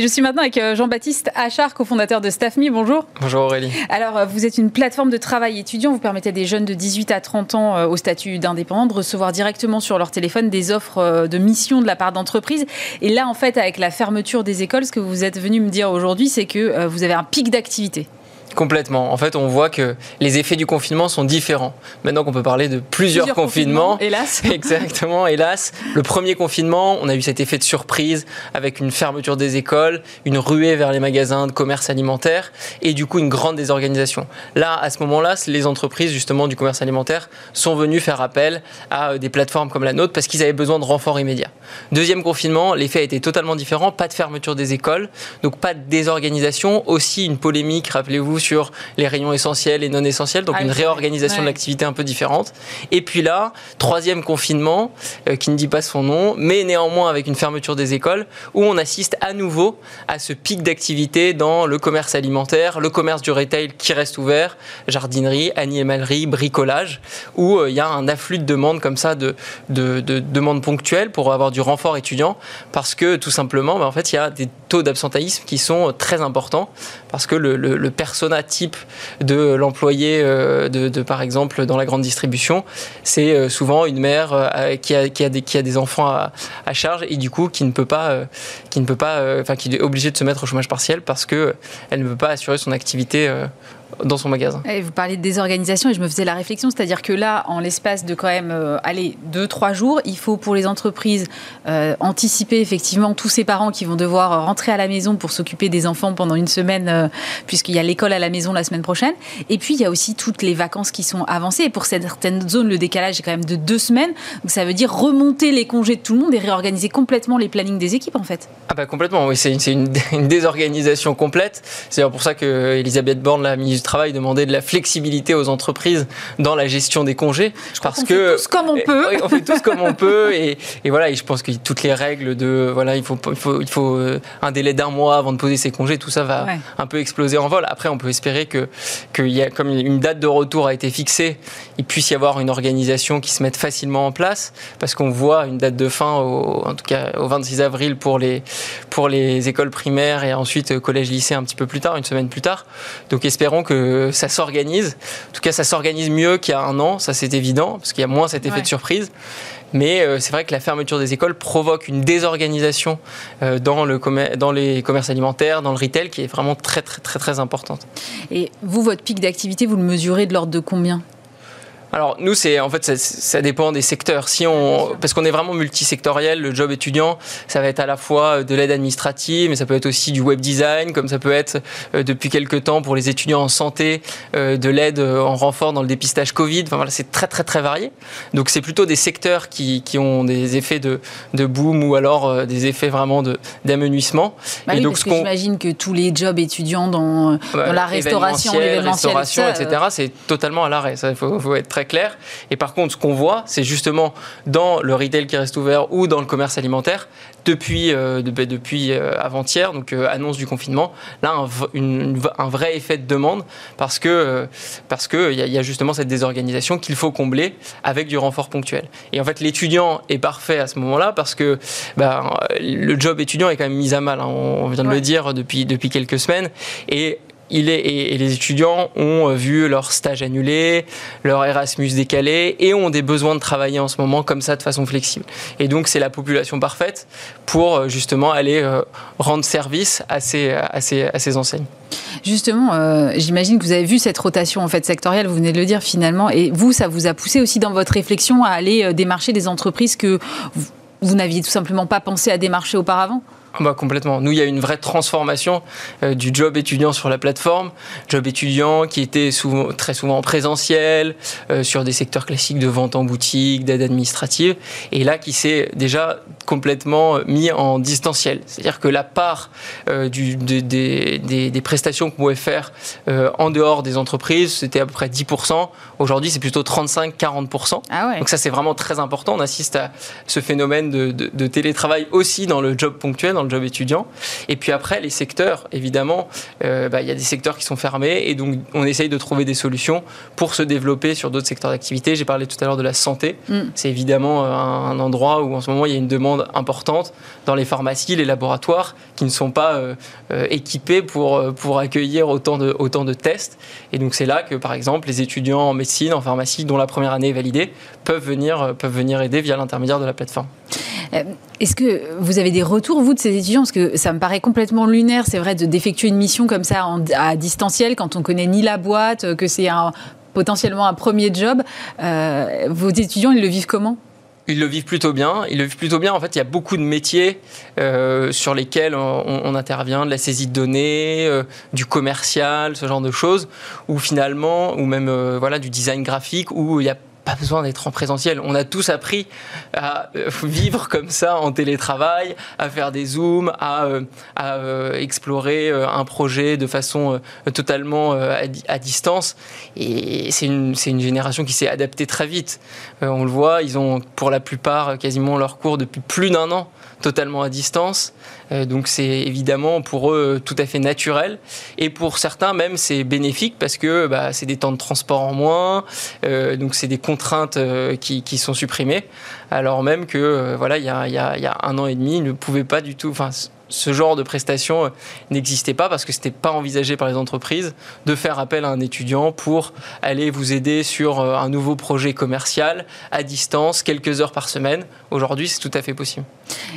Et je suis maintenant avec euh, Jean-Baptiste Achard, cofondateur de StaffMe. Bonjour. Bonjour Aurélie. Alors, euh, vous êtes une plateforme de travail étudiant. Vous permettez à des jeunes de 18 à 30 ans euh, au statut d'indépendant de recevoir directement sur leur téléphone des offres de mission de la part d'entreprises. Et là, en fait, avec la fermeture des écoles, ce que vous êtes venu me dire aujourd'hui, c'est que vous avez un pic d'activité. Complètement. En fait, on voit que les effets du confinement sont différents. Maintenant qu'on peut parler de plusieurs, confinements, Hélas. Exactement, hélas. Le premier confinement, on a eu cet effet de surprise avec une fermeture des écoles, une ruée vers les magasins de commerce alimentaire et du coup une grande désorganisation. Là, à ce moment-là, les entreprises justement du commerce alimentaire sont venues faire appel à euh, des plateformes comme la nôtre parce qu'ils avaient besoin de renforts immédiats. Deuxième confinement, l'effet a été totalement différent. Pas de fermeture des écoles, donc pas de désorganisation. Aussi une polémique, rappelez-vous, sur les rayons essentiels et non essentiels, donc ah une réorganisation de l'activité un peu différente. Et puis là, troisième confinement, euh, qui ne dit pas son nom, mais néanmoins avec une fermeture des écoles, où on assiste à nouveau à ce pic d'activité dans le commerce alimentaire, le commerce du retail qui reste ouvert, jardinerie, animalerie, bricolage, où euh, il y a un afflux de demandes comme ça, de, de, demandes ponctuelles pour avoir du renfort étudiant, parce que tout simplement, ben, en fait, il y a des taux d'absentéisme qui sont très importants, parce que le, personnel type de l'employé, euh, de, par exemple, dans la grande distribution, c'est euh, souvent une mère euh, qui, a, qui a des enfants à, charge et du coup qui ne peut pas, qui ne peut pas, enfin qui est obligée de se mettre au chômage partiel parce que elle ne peut pas assurer son activité dans son magasin. Et vous parlez de désorganisation et je me faisais la réflexion, c'est-à-dire que là, en l'espace de quand même, euh, allez, deux, trois jours, il faut pour les entreprises euh, anticiper effectivement tous ces parents qui vont devoir rentrer à la maison pour s'occuper des enfants pendant une semaine, euh, puisqu'il y a l'école à la maison la semaine prochaine. Et puis, il y a aussi toutes les vacances qui sont avancées. Et pour certaines zones, le décalage est quand même de deux semaines. Donc, ça veut dire remonter les congés de tout le monde et réorganiser complètement les plannings des équipes, en fait. Ah bah complètement, oui, c'est une, une, désorganisation complète. C'est pour ça que Elisabeth Borne, la ministre du Travail, demandait de la flexibilité aux entreprises dans la gestion des congés. Je parce que fait tous comme on peut. on fait tous comme on peut, et, et, voilà. Et je pense que toutes les règles de voilà, il faut il faut, il faut euh, un délai d'un mois avant de poser ses congés, tout ça va un peu exploser en vol. Après, on peut espérer que qu'il y a comme une date de retour a été fixée, il puisse y avoir une organisation qui se mette facilement en place, parce qu'on voit une date de fin, au, en tout cas au 26 avril pour les pour les écoles primaires et ensuite collège-lycée un petit peu plus tard, une semaine plus tard. Donc espérons que ça s'organise. En tout cas, ça s'organise mieux qu'il y a un an, ça c'est évident, parce qu'il y a moins cet effet de surprise. Mais euh, c'est vrai que la fermeture des écoles provoque une désorganisation euh, dans, le dans les commerces alimentaires, dans le retail, qui est vraiment très très très très importante. Et vous, votre pic d'activité, vous le mesurez de l'ordre de combien? Alors nous, c'est en fait ça, ça, dépend des secteurs. Si on, parce qu'on est vraiment multisectoriel, le job étudiant, ça va être à la fois de l'aide administrative, mais ça peut être aussi du web design, comme ça peut être euh, depuis quelques temps pour les étudiants en santé, euh, de l'aide euh, en renfort dans le dépistage Covid. Enfin voilà, c'est très très très varié. Donc c'est plutôt des secteurs qui, qui ont des effets de, de boom ou alors des effets vraiment de d'amenuissement. Bah Et donc parce que j'imagine que tous les jobs étudiants dans, dans la restauration, l'événementiel, etc. C'est totalement à l'arrêt. Ça, il faut, faut être très clair. Et par contre, ce qu'on voit, c'est justement dans le retail qui reste ouvert ou dans le commerce alimentaire, depuis, euh, ben, depuis euh, avant-hier, donc euh, annonce du confinement, là, un, un, vrai effet de demande parce que parce que il y, a justement cette désorganisation qu'il faut combler avec du renfort ponctuel. Et en fait, l'étudiant est parfait à ce moment-là parce que ben, le job étudiant est quand même mis à mal. Hein, on vient de le dire depuis depuis quelques semaines et il est, et, les étudiants ont vu leur stage annulé, leur Erasmus décalé et ont des besoins de travailler en ce moment comme ça de façon flexible. Et donc c'est la population parfaite pour euh, justement aller euh, rendre service à ces, à ces, à ces enseignes. Justement, euh, j'imagine que vous avez vu cette rotation en fait sectorielle, vous venez de le dire finalement, et vous, ça vous a poussé aussi dans votre réflexion à aller démarcher des entreprises que vous, vous n'aviez tout simplement pas pensé à démarcher auparavant? Bah, complètement. Nous, il y a une vraie transformation euh, du job étudiant sur la plateforme. Job étudiant qui était souvent, très souvent présentiel, euh, sur des secteurs classiques de vente en boutique, d'aide administrative, et là qui s'est déjà complètement mis en distanciel. C'est-à-dire que la part euh, du, des, des, des, prestations qu'on pouvait faire en dehors des entreprises, c'était à peu près 10%. Aujourd'hui, c'est plutôt 35-40%. Ah ouais. Donc ça, c'est vraiment très important. On assiste à ce phénomène de, de, de télétravail aussi dans le job ponctuel dans le job étudiant. Et puis après, les secteurs, évidemment, euh, bah, il y a des secteurs qui sont fermés et donc on essaye de trouver des solutions pour se développer sur d'autres secteurs d'activité. J'ai parlé tout à l'heure de la santé. Mm. C'est évidemment euh, un, endroit où en ce moment il y a une demande importante dans les pharmacies, les laboratoires qui ne sont pas euh, équipés pour, pour accueillir autant de, autant de tests. Et donc c'est là que par exemple les étudiants en médecine, en pharmacie, dont la première année est validée, peuvent venir, peuvent venir aider via l'intermédiaire de la plateforme. Est-ce que vous avez des retours, vous, de ces étudiants? Parce que ça me paraît complètement lunaire, c'est vrai, d'effectuer une mission comme ça à distanciel quand on connaît ni la boîte, que c'est potentiellement un premier job. Euh, vos étudiants, ils le vivent comment? Ils le vivent plutôt bien. Ils le vivent plutôt bien. En fait, il y a beaucoup de métiers euh, sur lesquels on, intervient, de la saisie de données, euh, du commercial, ce genre de choses, ou finalement, ou même voilà, du design graphique, où il y a pas besoin d'être en présentiel. On a tous appris à euh, vivre comme ça en télétravail, à faire des zooms, à, euh, euh, explorer un projet de façon totalement à, distance. Et c'est une, une, génération qui s'est adaptée très vite. on le voit, ils ont pour la plupart quasiment leur cours depuis plus d'un an totalement à distance. Euh, donc c'est évidemment pour eux tout à fait naturel. Et pour certains même c'est bénéfique parce que bah, c'est des temps de transport en moins, euh, donc c'est des contraintes euh, qui, qui, sont supprimées. Alors même que voilà il y a, y, a, y a, un an et demi ils ne pouvaient pas du tout. Ce genre de prestation n'existait pas parce que c'était pas envisagé par les entreprises de faire appel à un étudiant pour aller vous aider sur un nouveau projet commercial à distance, quelques heures par semaine. Aujourd'hui, c'est tout à fait possible.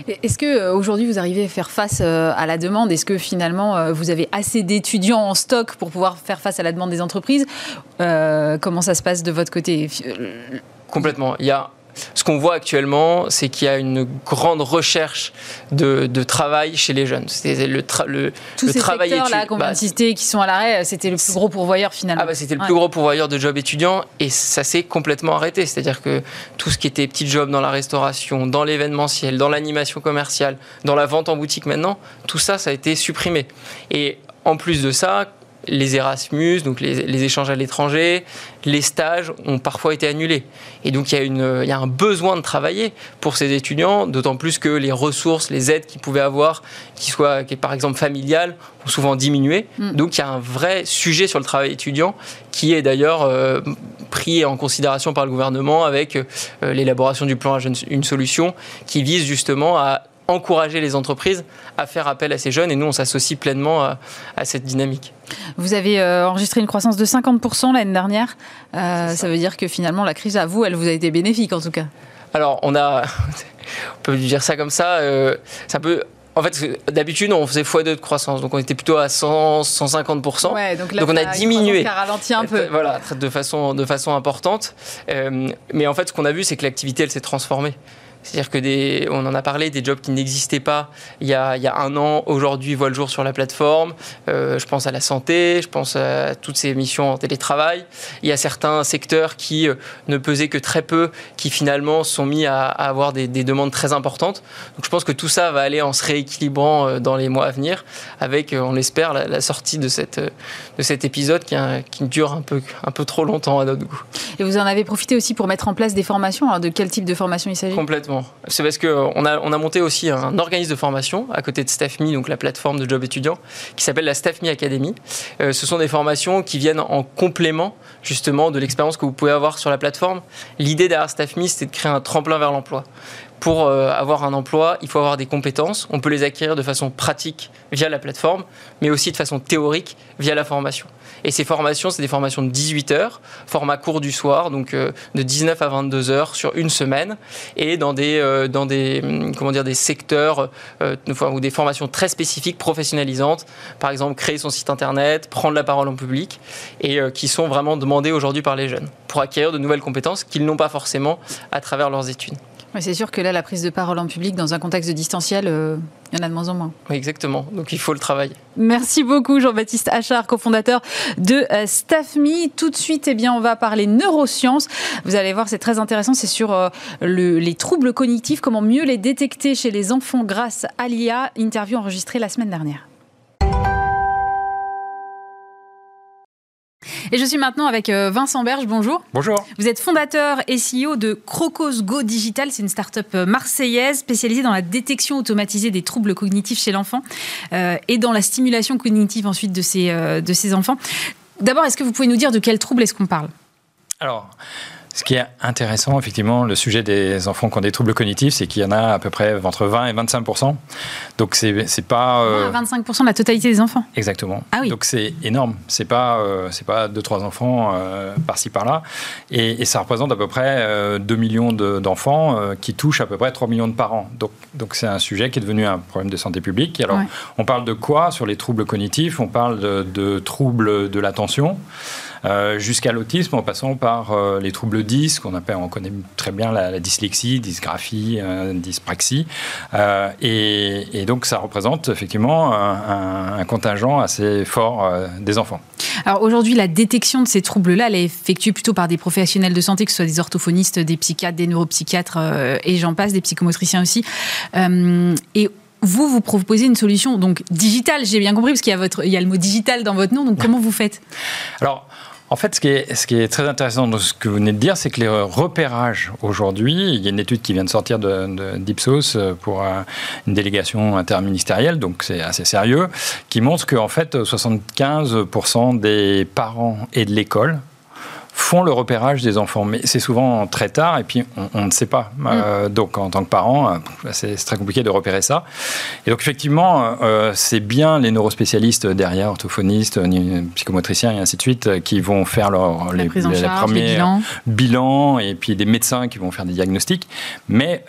Est-ce que aujourd'hui vous arrivez à faire face à la demande? Est-ce que finalement vous avez assez d'étudiants en stock pour pouvoir faire face à la demande des entreprises? Comment ça se passe de votre côté? Complètement. Il y a ce qu'on voit actuellement, c'est qu'il y a une grande recherche de, travail chez les jeunes. C'est le, le, Tous ces travail secteurs-là qu'on bah, qui sont à l'arrêt, c'était le plus gros pourvoyeur finalement. Ah bah, c'était le plus gros pourvoyeur de jobs étudiants et ça s'est complètement arrêté. C'est-à-dire que tout ce qui était petits jobs dans la restauration, dans l'événementiel, dans l'animation commerciale, dans la vente en boutique maintenant, tout ça, ça a été supprimé. Et en plus de ça, les Erasmus, donc les, échanges à l'étranger, les stages ont parfois été annulés. Et donc il y, a une, il y a un besoin de travailler pour ces étudiants, d'autant plus que les ressources, les aides qu'ils pouvaient avoir, qui soient qui par exemple familiales, ont souvent diminué. Mm. Donc il y a un vrai sujet sur le travail étudiant qui est d'ailleurs euh, pris en considération par le gouvernement avec euh, l'élaboration du plan Une Solution qui vise justement à encourager les entreprises à faire appel à ces jeunes et nous, on s'associe pleinement à, cette dynamique. Vous avez euh, enregistré une croissance de 50% l'année dernière. Euh, ça. veut dire que finalement, la crise à vous, elle vous a été bénéfique en tout cas. Alors, on a, on peut dire ça comme ça, euh, ça peut en fait, d'habitude, on faisait x2 de croissance, donc on était plutôt à 100, 150%. Ouais, donc, donc, on a diminué. ralenti un peu. Voilà, de façon, de façon importante. mais en fait, ce qu'on a vu, c'est que l'activité, elle s'est transformée. C'est-à-dire que des, on en a parlé, des jobs qui n'existaient pas il y, a, il y a un an, aujourd'hui voient le jour sur la plateforme. Euh, je pense à la santé, je pense à toutes ces missions en télétravail. Il y a certains secteurs qui euh, ne pesaient que très peu, qui finalement sont mis à, avoir des, des, demandes très importantes. Donc je pense que tout ça va aller en se rééquilibrant euh, dans les mois à venir, avec, on l'espère, la, sortie de, cette, de cet épisode qui, qui, dure un peu, un peu trop longtemps à notre goût. Et vous en avez profité aussi pour mettre en place des formations. Alors de quel type de formation il s'agit? Complètement. C'est parce qu'on a, on a monté aussi un organisme de formation à côté de StaffMe, donc la plateforme de job étudiant, qui s'appelle la StaffMe Academy. Euh, ce sont des formations qui viennent en complément justement de l'expérience que vous pouvez avoir sur la plateforme. L'idée derrière StaffMe, c'était de créer un tremplin vers l'emploi pour euh, avoir un emploi, il faut avoir des compétences. On peut les acquérir de façon pratique via la plateforme, mais aussi de façon théorique via la formation. Et ces formations, c'est des formations de 18 heures, format court du soir, donc euh, de 19 à 22 heures sur une semaine, et dans des, euh, hum, comment dire, des secteurs ou des formations très spécifiques, professionnalisantes. Par exemple, créer son site internet, prendre la parole en public, et qui sont vraiment demandées aujourd'hui par les jeunes pour acquérir de nouvelles compétences qu'ils n'ont pas forcément à travers leurs études c'est sûr que là, la prise de parole en public dans un contexte de distanciel, euh, il y en a de moins en moins. exactement. Donc il faut le travailler. Merci beaucoup, Jean-Baptiste Achard, cofondateur de euh, StaffMe. Tout de suite, eh bien, on va parler neurosciences. Vous allez voir, c'est très intéressant. C'est sur euh, les troubles cognitifs, comment mieux les détecter chez les enfants grâce à l'IA. Interview enregistrée la semaine dernière. Et je suis maintenant avec euh, Vincent Berge. Bonjour. Bonjour. Vous êtes fondateur et CEO de Crocos Go Digital. C'est une start-up euh, marseillaise spécialisée dans la détection automatisée des troubles cognitifs chez l'enfant euh, et dans la stimulation cognitive ensuite de ces, de ces enfants. D'abord, est-ce que vous pouvez nous dire de quels troubles est-ce qu'on parle? Alors, ce qui est intéressant, effectivement, le sujet des enfants qui ont des troubles cognitifs, c'est qu'il y en a à peu près entre 20 et 25% Donc c'est c'est pas euh... 25 de la totalité des enfants. Exactement. Ah oui. Donc c'est énorme. C'est pas euh, c'est pas deux trois enfants euh, par-ci par-là, et, et, ça représente à peu près 2 euh, millions d'enfants qui touchent à peu près 3 millions de parents. Donc donc c'est un sujet qui est devenu un problème de santé publique. Alors on parle de quoi sur les troubles cognitifs? On parle de, de troubles de l'attention. Euh, jusqu'à l'autisme en passant par euh, les troubles 10, qu'on appelle, on connaît très bien la, dyslexie, dysgraphie, euh, dyspraxie. Et, donc ça représente effectivement un, contingent assez fort des enfants. Alors aujourd'hui, la détection de ces troubles-là, elle est effectuée plutôt par des professionnels de santé, que ce soit des orthophonistes, des psychiatres, des neuropsychiatres et j'en passe, des psychomotriciens aussi. et vous, vous proposez une solution donc digitale, j'ai bien compris, parce qu'il y a, votre, il y a le mot digital dans votre nom. Donc comment vous faites? Alors, en fait, ce qui, est, très intéressant dans ce que vous venez de dire, c'est que les repérages aujourd'hui, il y a une étude qui vient de sortir d'Ipsos euh, pour une délégation interministérielle, donc c'est assez sérieux, qui montre qu'en fait, 75% des parents et de l'école font le repérage des enfants. Mais c'est souvent très tard et puis on, ne sait pas. Mm. Euh, donc en tant que parent, euh, c'est très compliqué de repérer ça. Et donc effectivement, euh, c'est bien les neurospécialistes derrière, orthophonistes, psychomotriciens et ainsi de suite, qui vont faire leur, les, premiers bilans. et puis des médecins qui vont faire des diagnostics. Mais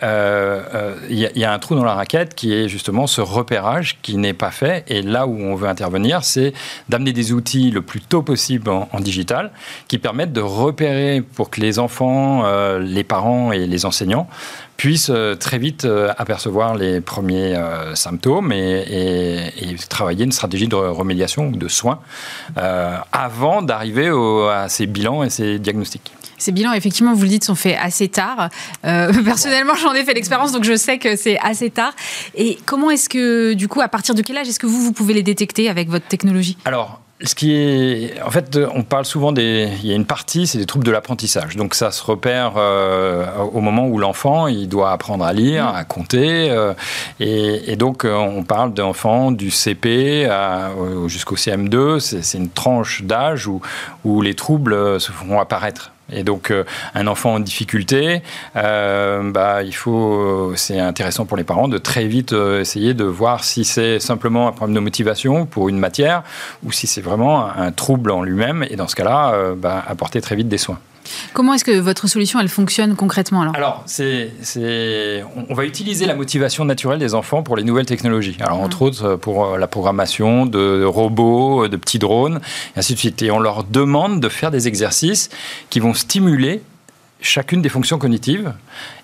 il y, a un trou dans la raquette qui est justement ce repérage qui n'est pas fait. Et là où on veut intervenir, c'est d'amener des outils le plus tôt possible en, en digital qui permettent de repérer pour que les enfants, euh, les parents et les enseignants puissent euh, très vite euh, apercevoir les premiers symptômes et, travailler une stratégie de remédiation ou de soins avant d'arriver à ces bilans et ces diagnostics. Ces bilans, effectivement, vous le dites, sont faits assez tard. personnellement, j'en ai fait l'expérience, donc je sais que c'est assez tard. Et comment est-ce que, du coup, à partir de quel âge est-ce que vous, vous pouvez les détecter avec votre technologie? Alors, ce qui est, en fait, on parle souvent des, il y a une partie, c'est des troubles de l'apprentissage. Donc ça se repère euh, au moment où l'enfant, il doit apprendre à lire, mmh. à compter, euh, et, donc euh, on parle d'enfants du CP jusqu'au CM2. C'est une tranche d'âge où, où les troubles se font apparaître. Et donc, euh, un enfant en difficulté, euh, bah, il faut, c'est intéressant pour les parents de très vite euh, essayer de voir si c'est simplement un problème de motivation pour une matière ou si c'est vraiment un, trouble en lui-même. Et dans ce cas-là, bah, apporter très vite des soins. Comment est-ce que votre solution, elle fonctionne concrètement alors Alors, c'est, on va utiliser la motivation naturelle des enfants pour les nouvelles technologies. Alors, entre ah. autres, pour euh, la programmation de robots, de petits drones, et ainsi de suite. Et on leur demande de faire des exercices qui vont stimuler chacune des fonctions cognitives.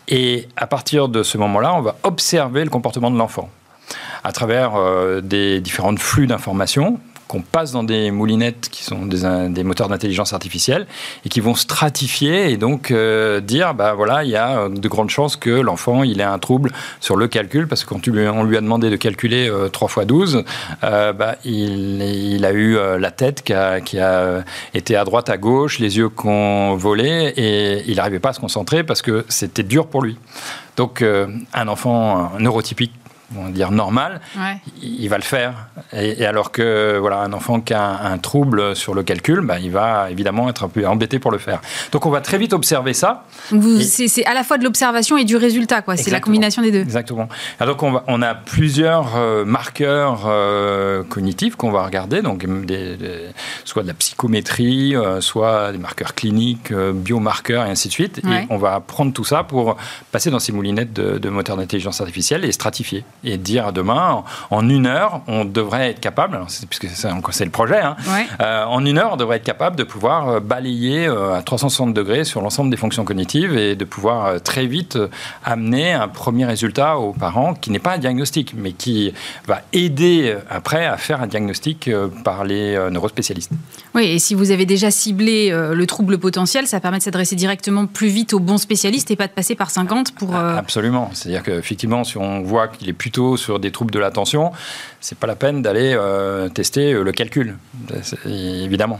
Et à partir de ce moment-là, on va observer le comportement de l'enfant à travers euh, des différents flux d'informations qu'on passe dans des moulinettes qui sont des, moteurs d'intelligence artificielle et qui vont stratifier et donc euh, dire bah voilà il y a de grandes chances que l'enfant il ait un trouble sur le calcul parce que quand on lui a demandé de calculer 3 x 12 bah, il, a eu euh, la tête qui a, été à droite à gauche les yeux qui ont volé et il n'arrivait pas à se concentrer parce que c'était dur pour lui. Donc euh, un enfant neurotypique on va dire normal, il va le faire. Et, alors que voilà, un enfant qui a un, trouble sur le calcul, bah, il va évidemment être un peu embêté pour le faire. Donc on va très vite observer ça. C'est à la fois de l'observation et du résultat, quoi. C'est la combination des deux. Exactement. Alors donc on, on a plusieurs euh, marqueurs euh, cognitifs qu'on va regarder, donc soit de la psychométrie, euh, soit des marqueurs cliniques, biomarqueurs et ainsi de suite. Et on va prendre tout ça pour passer dans ces moulinettes de, de moteurs d'intelligence artificielle et stratifier et dire demain, en une heure, on devrait être capable, puisque c'est le projet, hein, euh, en une heure, on devrait être capable de pouvoir euh, balayer euh, à 360 degrés sur l'ensemble des fonctions cognitives et de pouvoir très vite amener un premier résultat aux parents qui n'est pas un diagnostic, mais qui va aider après à faire un diagnostic par les neurospécialistes. Oui, et si vous avez déjà ciblé le trouble potentiel, ça permet de s'adresser directement plus vite aux bons spécialistes et pas de passer par 50 pour... Absolument. C'est-à-dire qu'effectivement, si on voit qu'il est plus sur des troubles de l'attention, c'est pas la peine d'aller euh, tester euh, le calcul, évidemment.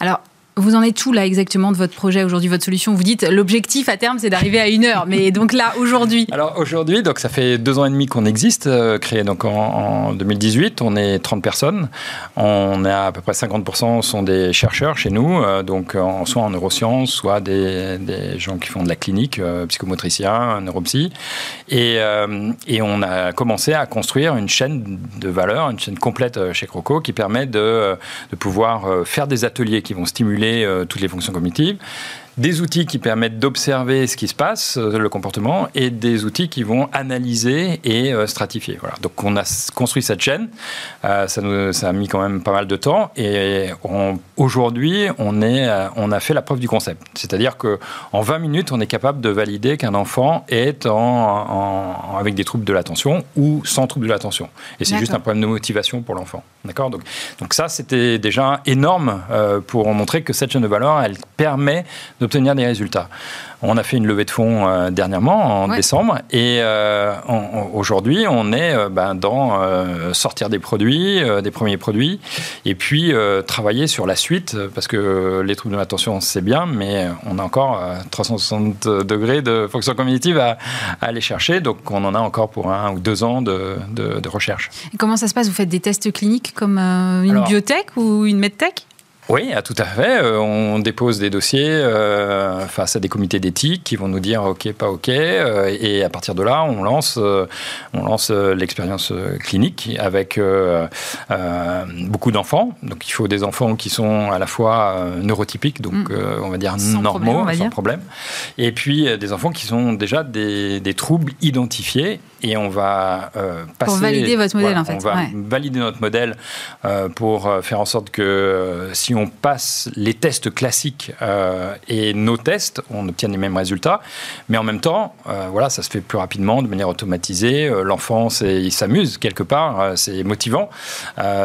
Alors, vous en êtes où là exactement de votre projet aujourd'hui, votre solution? Vous dites l'objectif à terme c'est d'arriver à une heure, mais donc là aujourd'hui? Alors aujourd'hui, donc ça fait deux ans et demi qu'on existe, euh, créé donc en, 2018, on est 30 personnes, on a à peu près 50% sont des chercheurs chez nous, euh, donc soit en neurosciences, soit des, gens qui font de la clinique, euh, psychomotriciens, neuropsy, et, et on a commencé à construire une chaîne de valeur, une chaîne complète chez Croco qui permet de, de pouvoir faire des ateliers qui vont stimuler euh, toutes les fonctions cognitives des outils qui permettent d'observer ce qui se passe, euh, le comportement, et des outils qui vont analyser et euh, stratifier. Voilà. Donc on a construit cette chaîne, euh, ça, nous, ça a mis quand même pas mal de temps, et aujourd'hui on, est, on a fait la preuve du concept. C'est-à-dire qu'en 20 minutes, on est capable de valider qu'un enfant est en, avec des troubles de l'attention ou sans troubles de l'attention. Et c'est juste un problème de motivation pour l'enfant. D'accord? Donc, donc ça, c'était déjà énorme pour montrer que cette chaîne de valeur, elle permet de obtenir des résultats. On a fait une levée de fonds euh, dernièrement, en décembre, et euh, aujourd'hui, on est euh, ben, dans sortir des produits, des premiers produits, et puis travailler sur la suite, parce que les troubles de l'attention, c'est bien, mais on a encore 360 degrés de fonction cognitive à, aller chercher, donc on en a encore pour un ou deux ans de, recherche. comment ça se passe? Vous faites des tests cliniques comme une biotech ou une medtech? Oui, tout à fait. Euh, on dépose des dossiers euh, face à des comités d'éthique qui vont nous dire OK, pas OK. Euh, et à partir de là, on lance, on lance l'expérience clinique avec beaucoup d'enfants. Donc il faut des enfants qui sont à la fois neurotypiques, donc mm. on va dire normaux, sans problème. Et puis des enfants qui sont déjà des, des troubles identifiés et on va passer. Pour valider votre modèle, en fait. On va valider notre modèle pour faire en sorte que si on passe les tests classiques euh, et nos tests, on obtient les mêmes résultats. Mais en même temps, euh, voilà, ça se fait plus rapidement, de manière automatisée. Euh, l'enfant, il s'amuse quelque part, c'est motivant.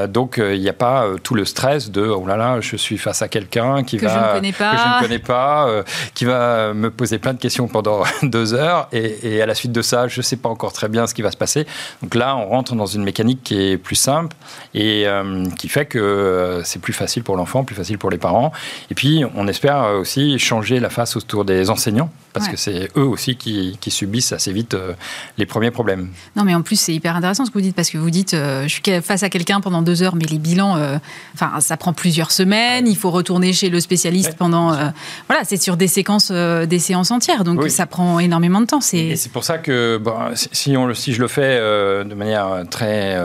donc, il n'y a pas tout le stress de oh là là, je suis face à quelqu'un qui que va je ne connais pas, que je ne connais pas qui va me poser plein de questions pendant deux heures. Et, et à la suite de ça, je ne sais pas encore très bien ce qui va se passer. Donc là, on rentre dans une mécanique qui est plus simple et qui fait que c'est plus facile pour l'enfant plus facile pour les parents. Et puis, on espère aussi changer la face autour des enseignants parce que c'est eux aussi qui, subissent assez vite euh, les premiers problèmes. Non, mais en plus, c'est hyper intéressant ce que vous dites, parce que vous dites, euh, je suis face à quelqu'un pendant deux heures, mais les bilans, euh, enfin, ça prend plusieurs semaines, il faut retourner chez le spécialiste pendant... voilà, c'est sur des séquences, des séances entières, donc ça prend énormément de temps. Et c'est pour ça que si, on, si je le fais de manière très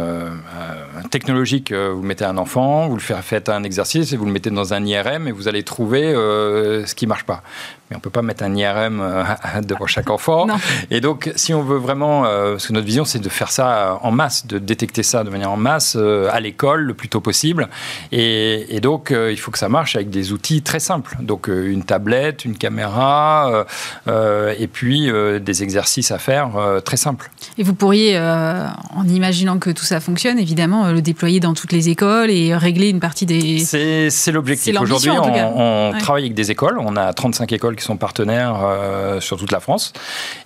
technologique, vous mettez un enfant, vous le faites un exercice et vous le mettez dans un IRM et vous allez trouver ce qui ne marche pas mais on peut pas mettre un IRM euh, devant chaque enfant. Et donc, si on veut vraiment, euh, parce que notre vision, c'est de faire ça en masse, de détecter ça de manière en masse euh, à l'école le plus tôt possible. Et, donc, il faut que ça marche avec des outils très simples. Donc, une tablette, une caméra, et puis des exercices à faire très simples. Et vous pourriez, en imaginant que tout ça fonctionne, évidemment, le déployer dans toutes les écoles et régler une partie des. C'est l'objectif. Aujourd'hui, on, on travaille avec des écoles. On a 35 écoles qui sont partenaires euh, sur toute la France.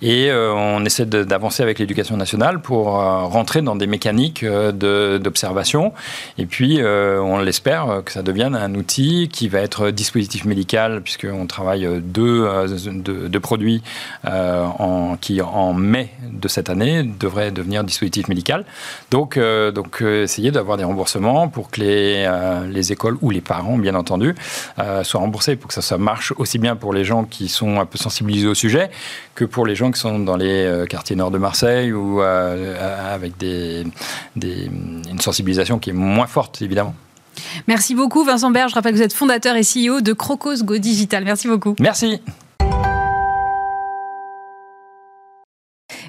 Et euh, on essaie d'avancer avec l'éducation nationale pour euh, rentrer dans des mécaniques d'observation. Et puis, on l'espère que ça devienne un outil qui va être dispositif médical, puisqu'on travaille deux, deux, produits en, qui, en mai de cette année, devraient devenir dispositif médical. Donc, donc essayer d'avoir des remboursements pour que les, les écoles ou les parents, bien entendu, soient remboursés pour que ça, ça marche aussi bien pour les gens qui sont un peu sensibilisés au sujet que pour les gens qui sont dans les euh, quartiers nord de Marseille ou euh, avec des, une sensibilisation qui est moins forte, évidemment. Merci beaucoup Vincent Berge. Je rappelle que vous êtes fondateur et CEO de Crocos Go Digital. Merci beaucoup. Merci.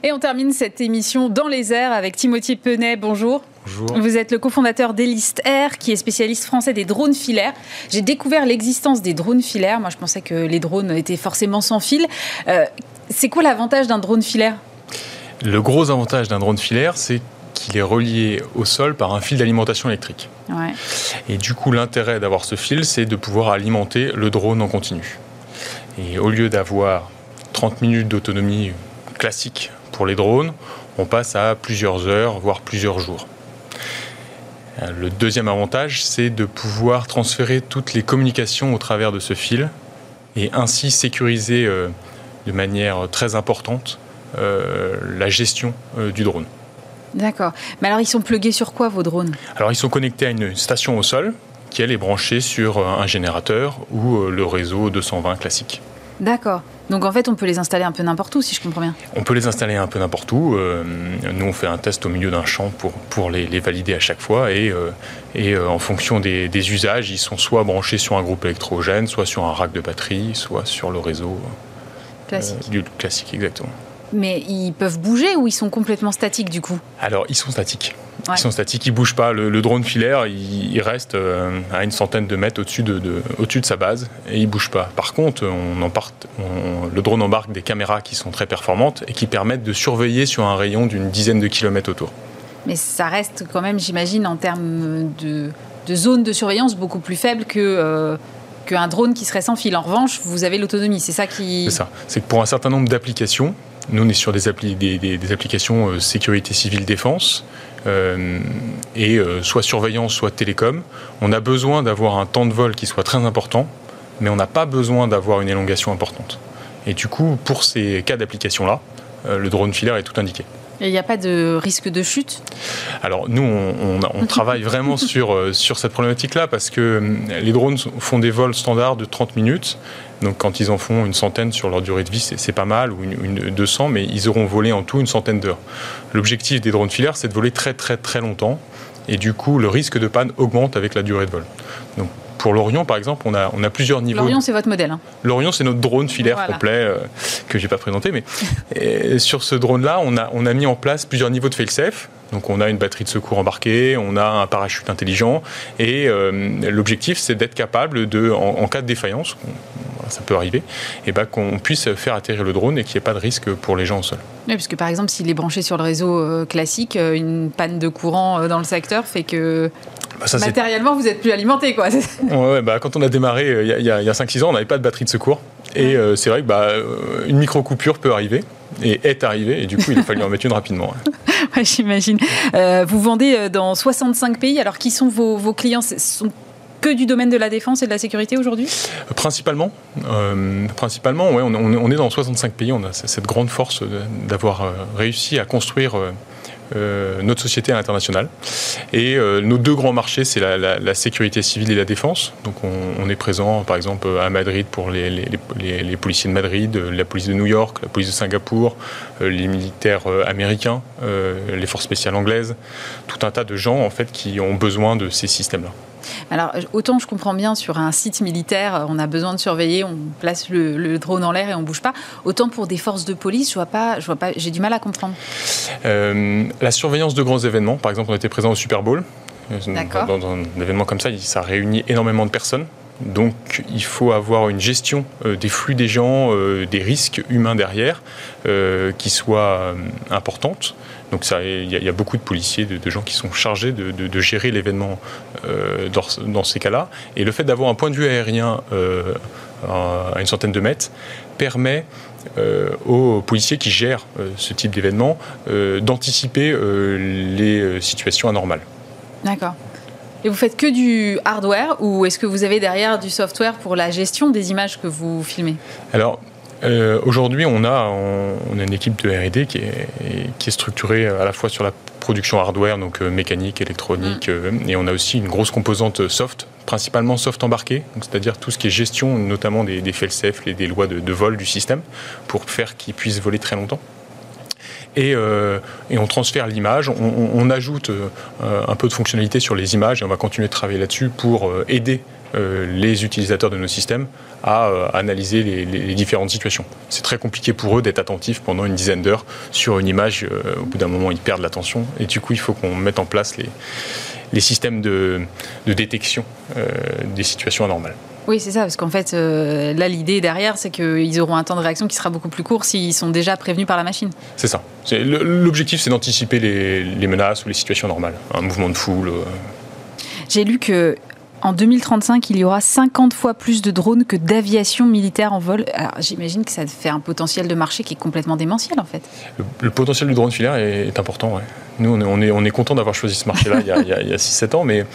Et on termine cette émission dans les airs avec Timothy Penet. Bonjour. Bonjour. Vous êtes le cofondateur d'Elist Air, qui est spécialiste français des drones filaires. J'ai découvert l'existence des drones filaires. Moi, je pensais que les drones étaient forcément sans fil. Euh, c'est quoi l'avantage d'un drone filaire? Le gros avantage d'un drone filaire, c'est qu'il est relié au sol par un fil d'alimentation électrique. Ouais. Et du coup, l'intérêt d'avoir ce fil, c'est de pouvoir alimenter le drone en continu. Et au lieu d'avoir 30 minutes d'autonomie classique pour les drones, on passe à plusieurs heures, voire plusieurs jours. Le deuxième avantage, c'est de pouvoir transférer toutes les communications au travers de ce fil et ainsi sécuriser euh, de manière très importante euh, la gestion euh, du drone. D'accord. Mais alors, ils sont plugués sur quoi vos drones? Alors, ils sont connectés à une station au sol qui, elle, est branchée sur un générateur ou le réseau 220 classique. D'accord. Donc en fait, on peut les installer un peu n'importe où, si je comprends bien. On peut les installer un peu n'importe où. Euh, nous, on fait un test au milieu d'un champ pour, pour les, valider à chaque fois. Et, euh, et euh, en fonction des, usages, ils sont soit branchés sur un groupe électrogène, soit sur un rack de batterie, soit sur le réseau classique. du classique, exactement. Mais ils peuvent bouger ou ils sont complètement statiques du coup Alors, ils sont statiques. Ils sont statiques, ils bougent pas. Le, drone filaire, il, reste euh, à une centaine de mètres au-dessus de, de sa base et il bouge pas. Par contre, on le drone embarque des caméras qui sont très performantes et qui permettent de surveiller sur un rayon d'une dizaine de kilomètres autour. Mais ça reste quand même, j'imagine, en termes de, zone de surveillance beaucoup plus faible que. Euh, qu'un drone qui serait sans fil. En revanche, vous avez l'autonomie. C'est ça qui. C'est ça. C'est que pour un certain nombre d'applications, nous, on est sur des, applications euh, sécurité civile défense, euh, et euh, soit surveillance, soit télécom. On a besoin d'avoir un temps de vol qui soit très important, mais on n'a pas besoin d'avoir une élongation importante. Et du coup, pour ces cas d'application-là, le drone filaire est tout indiqué. Il n'y a pas de risque de chute? Alors nous, on, on, travaille vraiment sur, euh, sur cette problématique-là parce que euh, les drones font des vols standards de 30 minutes. Donc quand ils en font une centaine sur leur durée de vie, c'est pas mal, ou une, une, 200, mais ils auront volé en tout une centaine d'heures. L'objectif des drones filaires, c'est de voler très très très longtemps. Et du coup, le risque de panne augmente avec la durée de vol. Donc pour l'Orion, par exemple, on a, on a plusieurs niveaux. L'Orion, c'est votre modèle. Hein. L'Orion, c'est notre drone filaire complet euh, que j'ai pas présenté. Mais sur ce drone-là, on a, on a mis en place plusieurs niveaux de fail-safe. Donc on a une batterie de secours embarquée, on a un parachute intelligent. Et euh, l'objectif, c'est d'être capable, de, en, cas de défaillance, ça peut arriver, et eh ben, qu'on puisse faire atterrir le drone et qu'il n'y ait pas de risque pour les gens au sol. Oui, parce que par exemple, s'il est branché sur le réseau euh, classique, une panne de courant dans le secteur fait que bah, Matériellement, vous n'êtes plus alimenté, quoi. ouais, bah, quand on a démarré euh, il y a, 5-6 ans, on n'avait pas de batterie de secours. Et euh, c'est vrai que bah, euh, une micro-coupure peut arriver et est arrivée. Et du coup, il a fallu en mettre une rapidement. Ouais. J'imagine. vous vendez dans 65 pays. Alors, qui sont vos, clients? Ce sont que du domaine de la défense et de la sécurité aujourd'hui? Principalement. principalement, ouais, on, on, est dans 65 pays. On a cette grande force d'avoir réussi à construire notre société internationale. Et euh, nos deux grands marchés, c'est la, sécurité civile et la défense. Donc on, est présent, par exemple, à Madrid pour les, policiers de Madrid, la police de New York, la police de Singapour, euh, les militaires américains, les forces spéciales anglaises, tout un tas de gens en fait qui ont besoin de ces systèmes-là. Alors, autant je comprends bien sur un site militaire, on a besoin de surveiller, on place le, drone en l'air et on bouge pas. Autant pour des forces de police, je vois pas, je vois pas, j'ai du mal à comprendre. Euh, la surveillance de grands événements, par exemple, on était présent au Super Bowl. Dans, dans, un événement comme ça, ça réunit énormément de personnes. Donc il faut avoir une gestion euh, des flux des gens, euh, des risques humains derrière, qui soit importante. Donc il y, a beaucoup de policiers, de, gens qui sont chargés de, gérer l'événement euh, dans, ces cas-là. Et le fait d'avoir un point de vue aérien euh, à une centaine de mètres permet euh, aux policiers qui gèrent ce type d'événement d'anticiper les situations anormales. D'accord. Et vous faites que du hardware ou est-ce que vous avez derrière du software pour la gestion des images que vous filmez? Alors, euh, aujourd'hui, on a, on, a une équipe de R&D qui est, qui est structurée à la fois sur la production hardware, donc euh, mécanique, électronique, mm. euh, et on a aussi une grosse composante soft, principalement soft embarqué, c'est-à-dire tout ce qui est gestion, notamment des, des fail-safe, des lois de, vol du système, pour faire qu'il puisse voler très longtemps. Et, et, on transfère l'image, on, ajoute un peu de fonctionnalité sur les images et on va continuer de travailler là-dessus pour aider euh, les utilisateurs de nos systèmes à euh, analyser les, différentes situations. C'est très compliqué pour eux d'être attentifs pendant une dizaine d'heures sur une image. Euh, au bout d'un moment, ils perdent l'attention. Et du coup, il faut qu'on mette en place les, systèmes de, détection des situations anormales. Oui, c'est ça, parce qu'en fait, là, l'idée derrière, c'est qu'ils auront un temps de réaction qui sera beaucoup plus court s'ils sont déjà prévenus par la machine. C'est ça. L'objectif, c'est d'anticiper les, les, menaces ou les situations normales, un mouvement de foule. J'ai lu que en 2035, il y aura 50 fois plus de drones que d'aviation militaire en vol. Alors j'imagine que ça fait un potentiel de marché qui est complètement démentiel en fait. Le, potentiel du drone filaire est, important, Nous, on est, on est, content d'avoir choisi ce marché-là il y a, 6-7 ans, mais,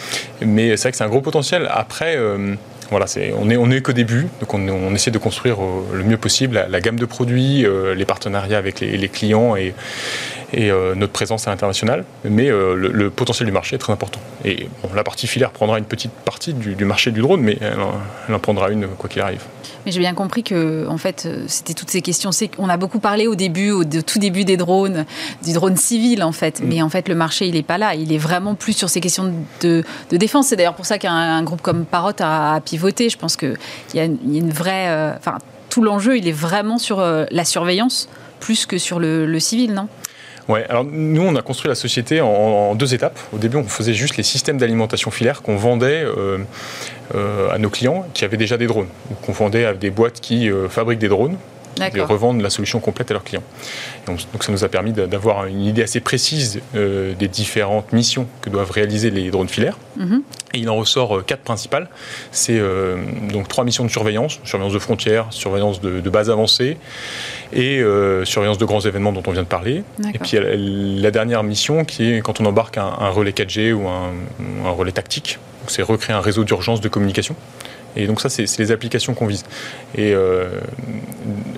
mais c'est vrai que c'est un gros potentiel. Après, euh, voilà, on n'est on est qu'au début, donc on, essaie de construire euh, le mieux possible la, gamme de produits, euh, les partenariats avec les, clients et, et euh, notre présence à l'international. Mais le, potentiel du marché est très important. Et la partie filaire prendra une petite partie du, marché du drone, mais elle, en prendra une quoi qu'il arrive. Mais j'ai bien compris que, en fait, c'était toutes ces questions. On a beaucoup parlé au début, au tout début des drones, du drone civil, en fait. Mm. Mais en fait, le marché, il n'est pas là. Il est vraiment plus sur ces questions de, défense. C'est d'ailleurs pour ça qu'un groupe comme Parrot a, a je pense qu'il y, a une vraie. Euh, enfin, tout l'enjeu, il est vraiment sur euh, la surveillance plus que sur le, civil, non? Alors nous, on a construit la société en, deux étapes. Au début, on faisait juste les systèmes d'alimentation filaire qu'on vendait euh, à nos clients qui avaient déjà des drones, ou qu'on vendait à des boîtes qui fabriquent des drones de revendre la solution complète à leurs clients. Donc, ça nous a permis d'avoir une idée assez précise euh, des différentes missions que doivent réaliser les drones filaires. Mhm. Et il en ressort euh, quatre principales. C'est euh, donc trois missions de surveillance, surveillance de frontières, surveillance de, de bases avancées et surveillance de grands événements dont on vient de parler. Et puis la dernière mission qui est quand on embarque un, relais 4G ou un, un relais tactique, c'est recréer un réseau d'urgence de communication Et donc ça, c'est les applications qu'on vise. Et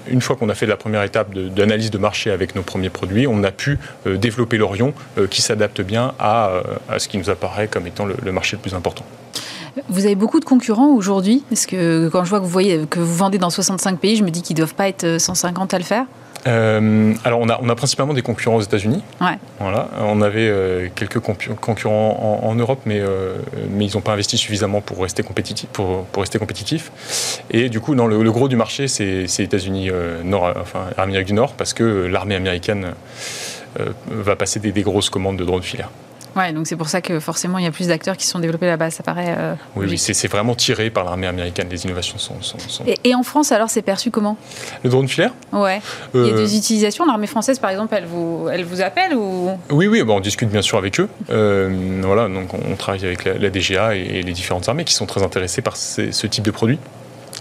une fois qu'on a fait la première étape d'analyse de, marché avec nos premiers produits, on a pu développer l'Orion qui s'adapte bien à, ce qui nous apparaît comme étant le marché le plus important. Vous avez beaucoup de concurrents aujourd'hui Parce que quand je vois que vous, voyez, que vous vendez dans 65 pays, je me dis qu'ils ne doivent pas être 150 à le faire. Euh, alors on a, on a, principalement des concurrents aux États-Unis. Ouais. Voilà. On avait euh, quelques concurrents en, Europe, mais, euh, mais ils n'ont pas investi suffisamment pour rester compétitifs. Pour, pour rester compétitif. Et du coup, dans le, le gros du marché, c'est États-Unis Nord, enfin Amérique du Nord, parce que l'armée américaine va passer des, des, grosses commandes de drones filaires. Ouais, donc c'est pour ça que forcément il y a plus d'acteurs qui sont développés là-bas, ça paraît. Euh, oui, oui c'est vraiment tiré par l'armée américaine, les innovations sont. Et, en France, alors, c'est perçu comment? Le drone filaire? Ouais. Il y a euh, des utilisations. L'armée française, par exemple, elle vous, elle vous appelle ou? Oui, oui, bon, on discute bien sûr avec eux. Euh, voilà, donc on, travaille avec la, DGA et, les différentes armées qui sont très intéressées par ce type de produit.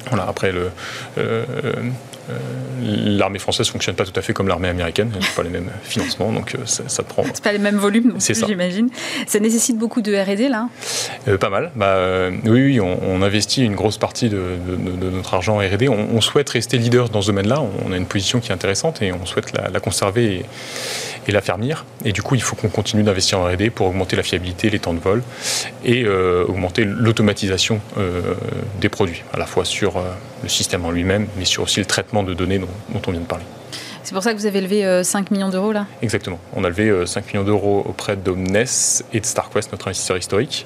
Voilà, après, le, euh, l'armée française fonctionne pas tout à fait comme l'armée américaine, n'a pas les mêmes financements, donc euh, ça, ça prend. C'est pas les mêmes volumes, j'imagine. Ça nécessite beaucoup de R&D là. Euh, pas mal. Bah, oui, oui on, investit une grosse partie de, notre argent en R&D. On, souhaite rester leader dans ce domaine-là. On a une position qui est intéressante et on souhaite la, conserver et, et, la venir. Et du coup, il faut qu'on continue d'investir en R&D pour augmenter la fiabilité, les temps de vol et augmenter l'automatisation des produits, à la fois sur le système en lui-même, mais sur aussi le traitement de données dont, on vient de parler. C'est pour ça que vous avez levé 5 euh, millions d'euros là? Exactement. On a levé 5 euh, millions d'euros auprès d'Omnes et de StarQuest, notre investisseur historique.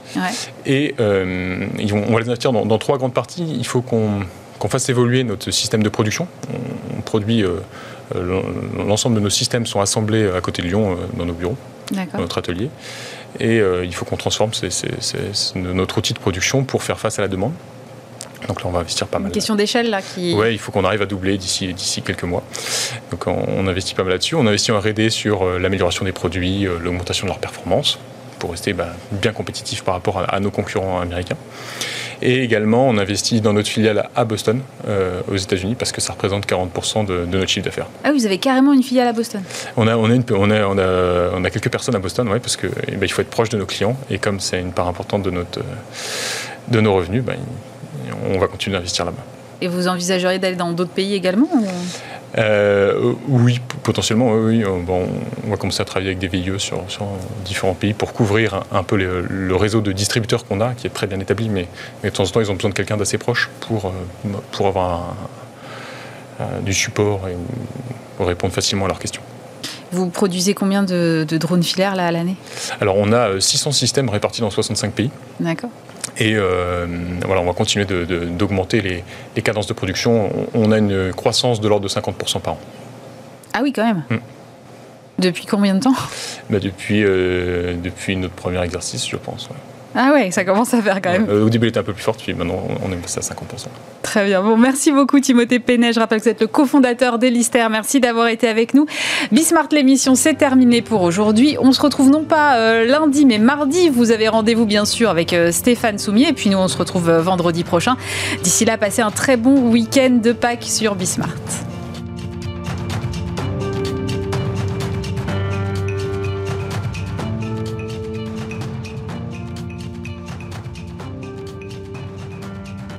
Et euh, on va les investir dans, trois grandes parties. Il faut qu'on fasse évoluer notre système de production. On, produit, l'ensemble de nos systèmes sont assemblés à côté de Lyon dans nos bureaux, dans notre atelier. Et il faut qu'on transforme notre outil de production pour faire face à la demande. Donc là, on va investir pas mal. Une question d'échelle là qui. Ouais, il faut qu'on arrive à doubler d'ici d'ici quelques mois. Donc on, investit pas mal là-dessus. On investit en R&D sur euh, l'amélioration des produits, euh, l'augmentation de leur performance pour rester bah, bien compétitif par rapport à, nos concurrents américains. Et également, on investit dans notre filiale à Boston, euh, aux États-Unis, parce que ça représente 40% de, notre chiffre d'affaires. Ah, vous avez carrément une filiale à Boston on a, on, a on, a, on, a, on a quelques personnes à Boston, ouais, parce qu'il eh ben, il faut être proche de nos clients. Et comme c'est une part importante de, notre, de nos revenus, bah, on va continuer d'investir là-bas. Et vous envisageriez d'aller dans d'autres pays également euh, oui, potentiellement, oui. Bon, on va commencer à travailler avec des VIE sur, différents pays pour couvrir un, peu le réseau de distributeurs qu'on a, qui est très bien établi, mais, de temps en temps, ils ont besoin de quelqu'un d'assez proche pour, euh, pour avoir du support et pour répondre facilement à leurs questions. Vous produisez combien de, drones filaires là, à l'année? Alors, on a 600 systèmes répartis dans 65 pays. D'accord. Et euh, voilà, on va continuer d'augmenter les, cadences de production. On, a une croissance de l'ordre de 50% par an. Ah oui, quand même. Mm. Depuis combien de temps? Bah depuis, euh, depuis notre premier exercice, je pense. Ah ouais, ça commence à faire quand même. au début, il était un peu plus forte, puis maintenant, on est passé à 50%. Très bien. Bon, merci beaucoup, Timothée Pénet. Je rappelle que vous êtes le cofondateur d'Elister. Merci d'avoir été avec nous. Bismart, l'émission, c'est terminé pour aujourd'hui. On se retrouve non pas euh, lundi, mais mardi. Vous avez rendez-vous, bien sûr, avec euh, Stéphane Soumier. Et puis nous, on se retrouve euh, vendredi prochain. D'ici là, passez un très bon week-end de Pâques sur Bismart.